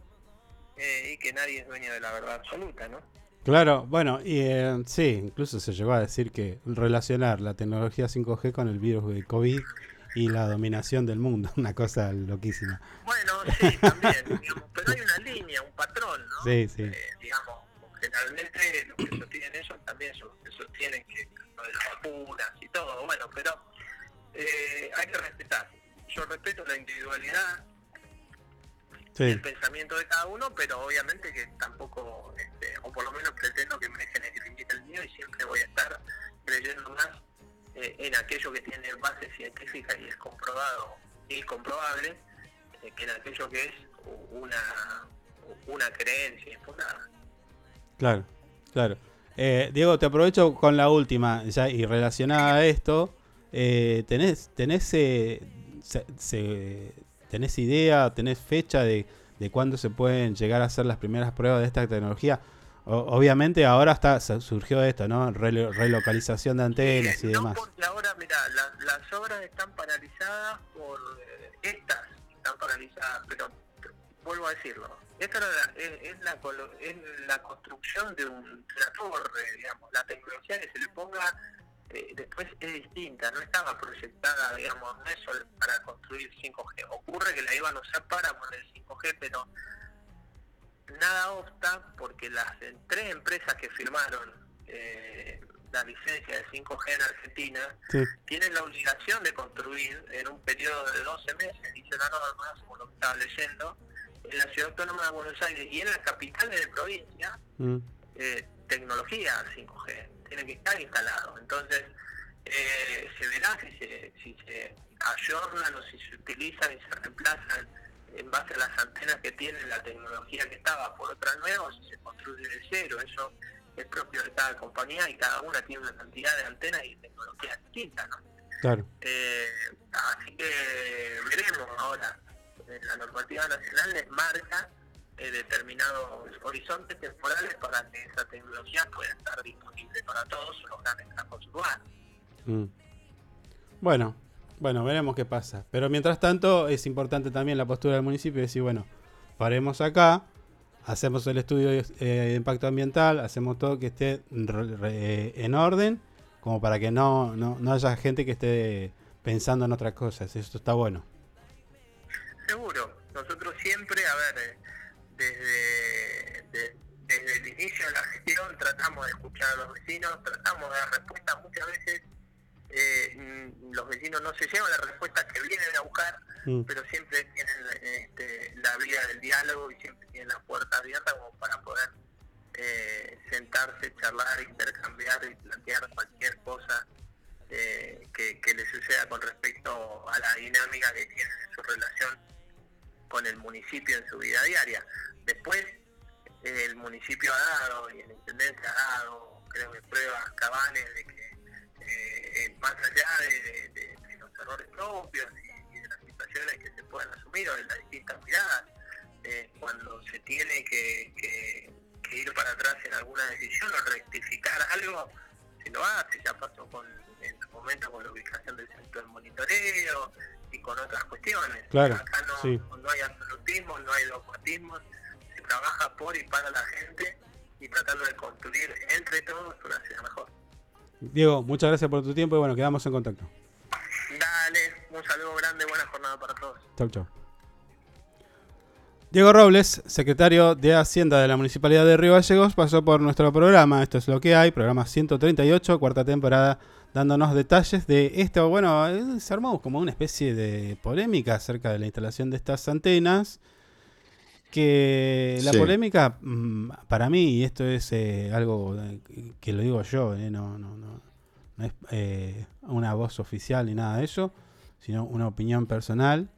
eh, y que nadie es dueño de la verdad absoluta, ¿no?
Claro, bueno, y eh, sí, incluso se llegó a decir que relacionar la tecnología 5G con el virus de COVID y la dominación del mundo, una cosa loquísima.
Bueno, sí, también, digamos, pero hay una línea, un patrón, ¿no?
Sí, sí.
Eh, digamos, generalmente los que sostienen eso también son los que sostienen que lo de las vacunas y todo, bueno, pero eh, hay que respetar. Yo respeto la individualidad,
Sí,
el pensamiento de cada uno, pero obviamente que tampoco, este, o por lo menos pretendo que me dejen escribir el mío y siempre voy a estar creyendo más en aquello que tiene base científica y es comprobado y comprobable eh, que en aquello que es una, una creencia infundada.
claro, claro. Eh, Diego, te aprovecho con la última, ya y relacionada a esto, eh, ¿tenés, tenés, eh, se- se- tenés idea, tenés fecha de, de cuándo se pueden llegar a hacer las primeras pruebas de esta tecnología? O- obviamente ahora está su- surgió esto, ¿no? Relo- relocalización de antenas y demás.
Porque ahora, mira, las, las obras están paralizadas por eh, estas, están paralizadas, pero vuelvo a decirlo, esta era la- es, es la, es la construcción de, un, de una torre, digamos, la tecnología que se le ponga eh, después es distinta, no estaba proyectada, digamos, no es solo para construir 5G, ocurre que la iban a usar para poner 5G, pero nada obsta porque las tres empresas que firmaron eh, la licencia de 5G en Argentina
Sí.
tienen la obligación de construir en un periodo de 12 meses, dice la norma, según lo que estaba leyendo, en la ciudad autónoma de Buenos Aires y en las capitales de provincia,
Mm,
eh, tecnología 5G, tiene que estar instalado. Entonces, eh, se verá si se, si se ayornan o si se utilizan y se reemplazan en base a las antenas que tiene la tecnología que estaba por otras nuevas, se construye de cero. Eso es propio de cada compañía y cada una tiene una cantidad de antenas y tecnologías distintas, ¿no?
Claro.
Eh, así que veremos ahora. Eh, La normativa nacional les marca eh, determinados horizontes temporales para que esa tecnología pueda estar disponible para todos los grandes campos urbanos.
Mm. Bueno, bueno, veremos qué pasa. Pero mientras tanto, es importante también la postura del municipio decir, bueno, paremos acá, hacemos el estudio eh, de impacto ambiental, hacemos todo que esté re- en orden, como para que no, no, no haya gente que esté pensando en otras cosas. Esto está bueno.
Seguro, nosotros siempre, a ver, eh, desde, de- desde el inicio de la gestión tratamos de escuchar a los vecinos, tratamos de dar respuestas. Muchas veces eh, mm, los vecinos no se llevan las respuestas que vienen a buscar,
Mm.
pero siempre tienen este, la vía del diálogo y siempre tienen la puerta abierta como para poder eh, sentarse, charlar, intercambiar y plantear cualquier cosa eh, que, que le suceda con respecto a la dinámica que tienen en su relación con el municipio en su vida diaria. Después, el municipio ha dado y el intendente ha dado, creo que pruebas cabales de que eh, más allá de, de- de- de los errores propios y, y de las situaciones que se puedan asumir o de las distintas miradas, eh, cuando se tiene que, que- que ir para atrás en alguna decisión o rectificar algo, se lo hace, ya pasó con, en su momento con la ubicación del centro de monitoreo y con otras cuestiones.
Claro,
Acá no,
sí.
no hay absolutismo, no hay dogmatismo, se trabaja por y para la gente y tratando de construir entre todos una ciudad mejor.
Diego, muchas gracias por tu tiempo y bueno, quedamos en contacto.
Dale, un saludo grande, buena jornada para todos.
Chau, chau. Diego Robles, secretario de Hacienda de la Municipalidad de Río Gallegos, pasó por nuestro programa. Esto es lo que hay, programa 138, cuarta temporada, dándonos detalles de esto. Bueno, eh, se armó como una especie de polémica acerca de la instalación de estas antenas. Que la
Sí.
polémica, mm, para mí, y esto es eh, algo eh, que lo digo yo, eh, no, no, no, no es eh, una voz oficial ni nada de eso, sino una opinión personal.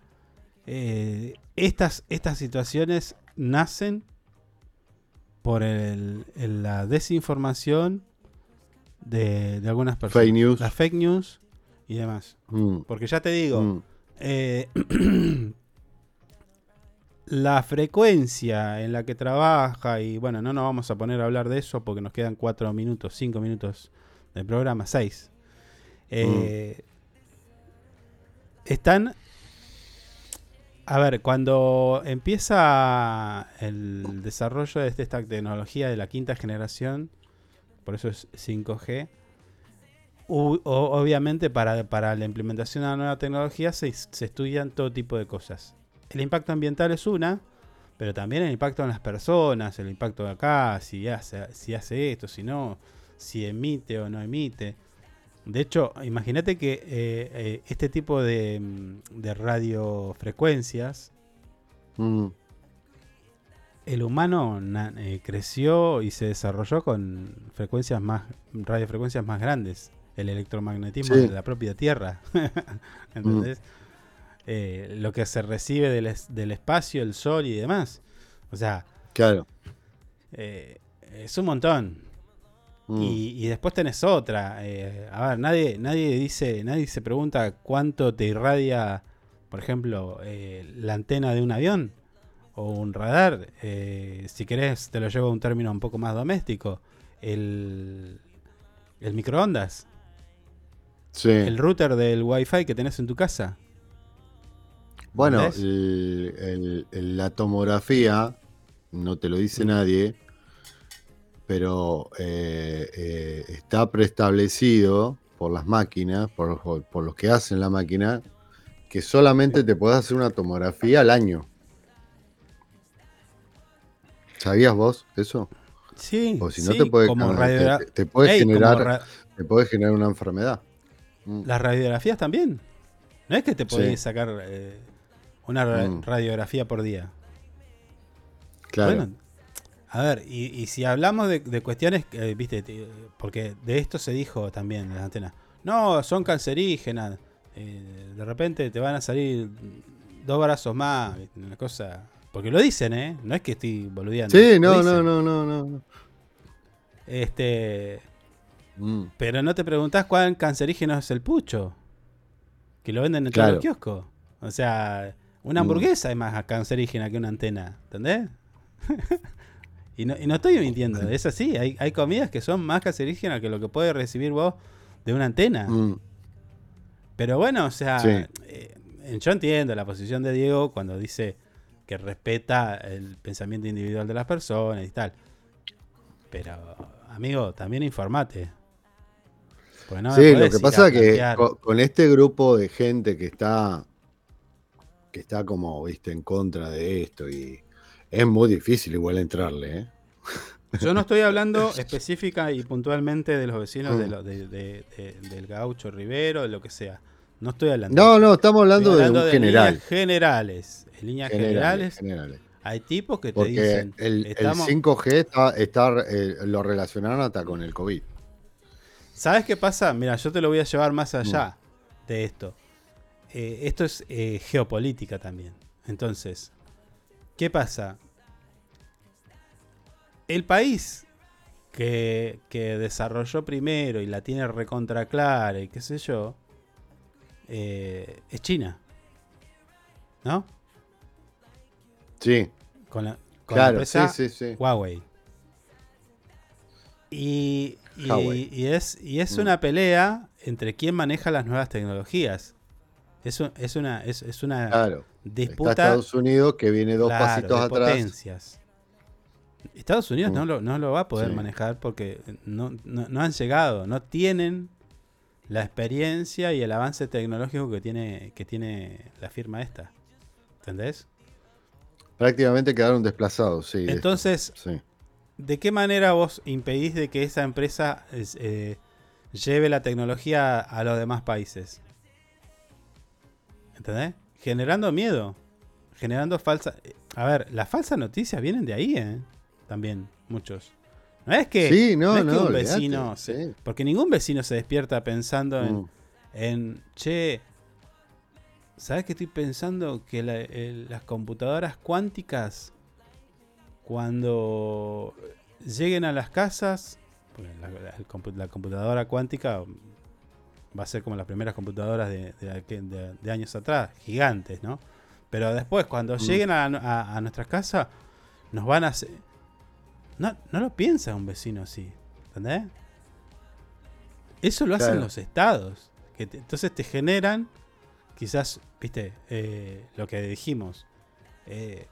Estas, estas situaciones nacen por el- el- la desinformación de, de algunas personas.
Fake news.
Las fake news y demás.
Mm.
Porque ya te digo,
Mm.
la frecuencia en la que trabaja, y bueno, no nos vamos a poner a hablar de eso porque nos quedan cuatro minutos, cinco minutos del programa, seis. Eh, Están. A ver, cuando empieza el desarrollo de esta tecnología de la quinta generación, por eso es 5G, u- o- obviamente para, para la implementación de la nueva tecnología se, se estudian todo tipo de cosas. El impacto ambiental es una, pero también el impacto en las personas, el impacto de acá, si hace, si hace esto, si no, si emite o no emite. De hecho, imagínate que eh, eh, este tipo de, mm, de radiofrecuencias,
Mm.
el humano na- eh, creció y se desarrolló con frecuencias más, radiofrecuencias más grandes. El electromagnetismo
Sí.
de la propia Tierra. ¿Entendés? Eh, lo que se recibe del, es- del espacio, el sol y demás. O sea,
Claro.
eh, es un montón.
Mm.
Y, y después tenés otra. eh, a ver, nadie, nadie dice, nadie se pregunta cuánto te irradia, por ejemplo, la antena de un avión o un radar. si querés, te lo llevo a un término un poco más doméstico. El, el microondas.
Sí.
El router del wifi que tenés en tu casa.
Bueno,
¿Entendés?
el- el- el- la tomografía, no te lo dice nadie, pero eh, eh, está preestablecido por las máquinas, por, por- por los que hacen la máquina, que solamente te podés hacer una tomografía al año. ¿Sabías vos eso?
Sí.
O si no
sí,
te puede,
como
te-
radiogra-
te, te puede
Ey, como
generar,
ra-
te puede generar una enfermedad. Mm.
Las radiografías también. No es que te podés
Sí.
sacar eh, una
Mm.
radiografía por día.
Claro.
Bueno, a ver, y, y si hablamos de, de cuestiones, eh, viste, te- porque de esto se dijo también en las antenas. No, son cancerígenas. eh, de repente te van a salir dos brazos más, una cosa. Porque lo dicen, ¿eh? No es que estoy boludeando.
Sí, no, no, no, no, no.
Este.
Mm.
Pero no te preguntás cuán cancerígeno es el pucho. Que lo venden en
Claro.
todos los kioscos. O sea, una
Mm.
hamburguesa es más cancerígena que una antena. ¿Entendés? y, no, y no estoy mintiendo. Es así. Hay, hay comidas que son más cancerígenas que lo que puedes recibir vos de una antena.
Mm.
Pero bueno, o sea,
Sí.
eh, yo entiendo la posición de Diego cuando dice que respeta el pensamiento individual de las personas y tal. Pero, amigo, también informate. No
sí, lo que pasa es que con, este grupo de gente que está que está como, viste, en contra de esto y es muy difícil igual entrarle, ¿eh?
Yo no estoy hablando específica y puntualmente de los vecinos
Mm.
de lo- de- de- de- del gaucho Rivero, de lo que sea. No estoy hablando.
No, no, estamos hablando de un general.
líneas generales. En líneas
Generales,
generales,
generales.
hay tipos que te dicen.
el, el
estamos-
5G está, está, eh, lo relacionaron hasta con el COVID.
¿Sabes qué pasa? Mira, yo te lo voy a llevar más allá
Mm.
de esto. Eh, esto es eh, geopolítica también. Entonces, ¿qué pasa? El país que, que desarrolló primero y la tiene recontra clara y qué sé yo, eh, es China. ¿No?
Sí.
Con la, con
Claro,
la empresa
sí, sí, sí.
Huawei. Y, y-
Huawei.
y es, y es
Mm.
una pelea entre quién maneja las nuevas tecnologías. Es, un- es una, es, es una
Claro.
disputa
Está Estados Unidos que viene dos
claro,
pasitos
de
atrás.
potencias. Estados Unidos
Mm.
no, lo, no lo va a poder
Sí.
manejar porque no, no- no han llegado, no tienen la experiencia y el avance tecnológico que tiene, que tiene la firma esta. ¿Entendés?
Prácticamente quedaron desplazados, sí. de.
Entonces,
Sí.
¿de qué manera vos impedís de que esa empresa es, eh, lleve la tecnología a los demás países? ¿Entendés? Generando miedo. Generando falsa... A ver, las falsas noticias vienen de ahí, ¿eh? También, muchos. No es que,
Sí, no,
es que
no,
un
olvidate,
vecino... se-
sí.
Porque ningún vecino se despierta pensando en,
Mm.
en, che, ¿sabes qué estoy pensando? Que la- el- las computadoras cuánticas, cuando lleguen a las casas, la computadora cuántica va a ser como las primeras computadoras de, de aquel- de- de años atrás, gigantes, ¿no? Pero después, cuando
Mm.
lleguen a, a, a nuestras casas, nos van a hacer... No, no lo piensa un vecino así, ¿entendés? Eso lo hacen los estados. Que te- entonces te generan, quizás, viste, eh, lo que dijimos. eh,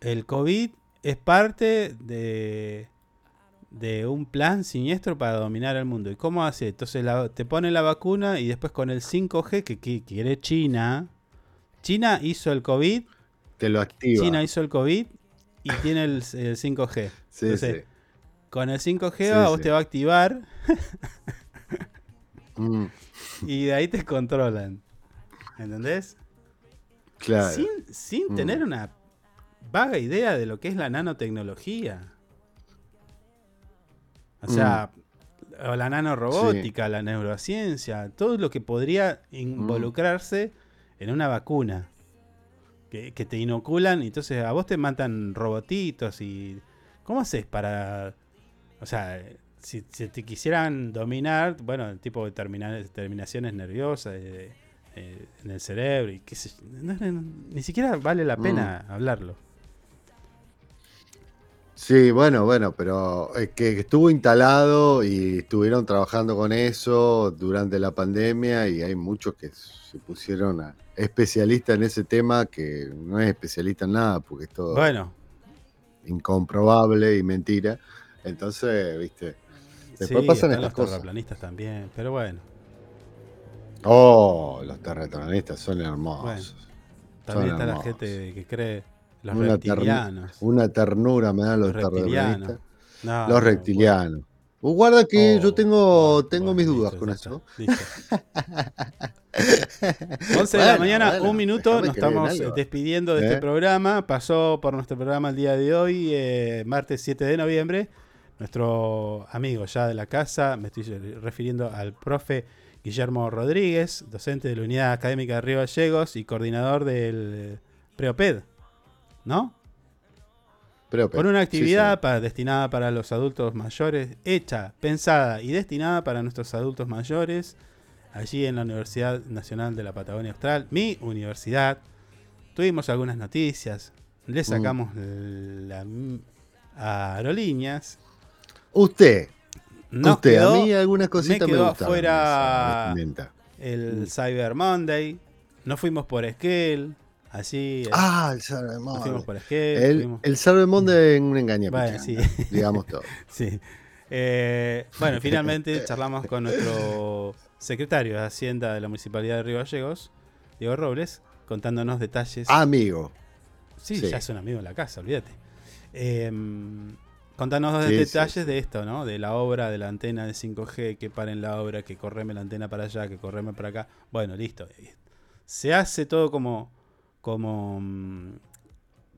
el COVID es parte de, de un plan siniestro para dominar el mundo. ¿Y cómo hace? Entonces la- te pone la vacuna y después con el 5G que, que quiere China. China hizo el COVID.
Te lo activa.
China hizo el COVID y tiene el, el 5G.
Sí,
Entonces,
sí.
con el 5G
Sí,
a vos te va a activar
Mm,
y de ahí te controlan. ¿Entendés?
claro.
Sin, sin
Mm.
tener una vaga idea de lo que es la nanotecnología. O sea, o la nanorobótica, la neurociencia, todo lo que podría involucrarse en una vacuna. Que, que te inoculan y entonces a vos te matan robotitos y... ¿Cómo haces para... O sea, si, si te quisieran dominar, bueno, tipo de termina- terminaciones nerviosas eh, eh, en el cerebro y qué sé no- no- ni siquiera vale la pena hablarlo.
Sí, bueno, bueno, pero es que estuvo instalado y estuvieron trabajando con eso durante la pandemia y hay muchos que se pusieron a especialistas en ese tema que no es especialista en nada porque es todo
Bueno,
incomprobable y mentira. Entonces, viste, después
sí,
pasan estas
los
cosas.
terraplanistas también, pero bueno,
Oh, los terraplanistas son hermosos.
Bueno,
Son
también está la gente que cree los
Una,
reptilianos.
una ternura me dan los,
Los reptilianos. No,
los
no,
reptilianos. Uh, guarda que
Oh,
yo tengo, tengo
bueno,
mis dudas
listo,
con eso.
está, 11 de la mañana, un minuto, nos estamos
algo.
despidiendo de
¿Eh?
este programa. Pasó por nuestro programa el día de hoy, eh, martes 7 de noviembre, nuestro amigo ya de la casa, me estoy refiriendo al profe Guillermo Rodríguez, docente de la Unidad Académica de Río Gallegos y coordinador del Preoped, ¿no? Con una
sí,
actividad para- destinada para los adultos mayores, hecha, pensada y destinada para nuestros adultos mayores, allí en la Universidad Nacional de la Patagonia Austral, mi universidad. Tuvimos algunas noticias, le sacamos la, a Aerolíneas.
Usted.
Nos
usted,
quedó-
a mí algunas cositas me,
quedó
vestimenta.
el Cyber Monday. Nos fuimos por Esquel. Así. eh,
Ah, el Monday.
fuimos por.
El,
fuimos-
el Monday es un engaño,
Bueno, sí.
digamos todo.
sí. Eh, bueno, finalmente charlamos con nuestro secretario de Hacienda de la Municipalidad de Río Gallegos, Diego Robles, contándonos detalles.
Amigo.
Sí,
Sí.
ya es un amigo en la casa, olvídate. Em, contanos
Sí,
detalles
sí,
de esto, ¿no? De la obra, de la antena de 5G, que paren la obra, que correme la antena para allá, que correme para acá. Bueno, listo. Se hace todo como, como mm,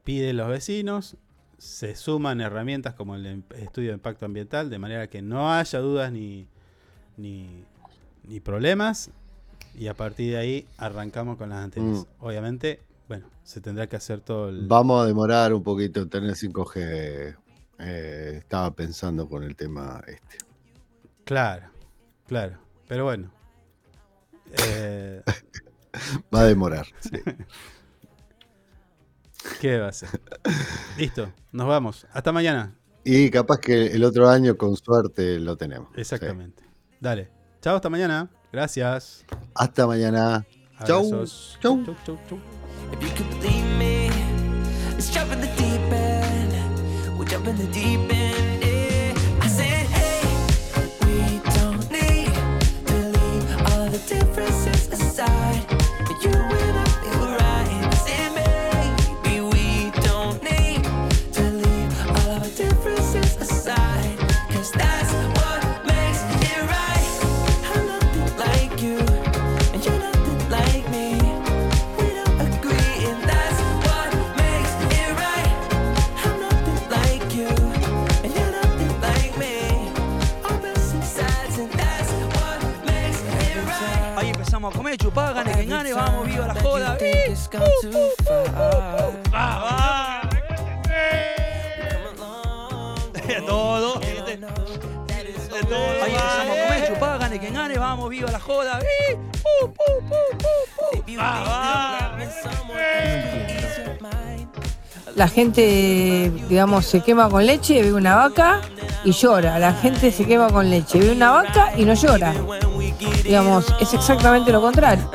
piden los vecinos, se suman herramientas como el em- estudio de impacto ambiental, de manera que no haya dudas ni, ni, ni problemas. Y a partir de ahí arrancamos con las antenas.
Mm.
Obviamente, bueno, se tendrá que hacer todo el...
Vamos a demorar un poquito en tener 5G. eh, estaba pensando con el tema este.
Claro, claro. Pero bueno. Eh,
Va a demorar. sí.
¿Qué va a ser? Listo, nos vamos. Hasta mañana.
Y capaz que el otro año, con suerte, lo tenemos.
Exactamente. Dale. Chao, hasta mañana. Gracias.
Hasta mañana. Chau. Chau.
Chau, chau, chau.
If you could believe me, let's jump in the deep end. We'll jump in the deep end. Yeah. I said, hey, we don't need to leave all the differences aside. But you
Empezamos a comer, chupá, gane quien gane, vamos, viva la joda.
Gone too far.
De todo. De todo. Ahí empezamos a comer, chupá, gane quien gane, vamos, viva la joda. ¡Uh! Ah,
La gente, digamos, se quema con leche, ve una vaca y llora. La gente se quema con leche, ve una vaca y no llora. Digamos, es exactamente lo contrario.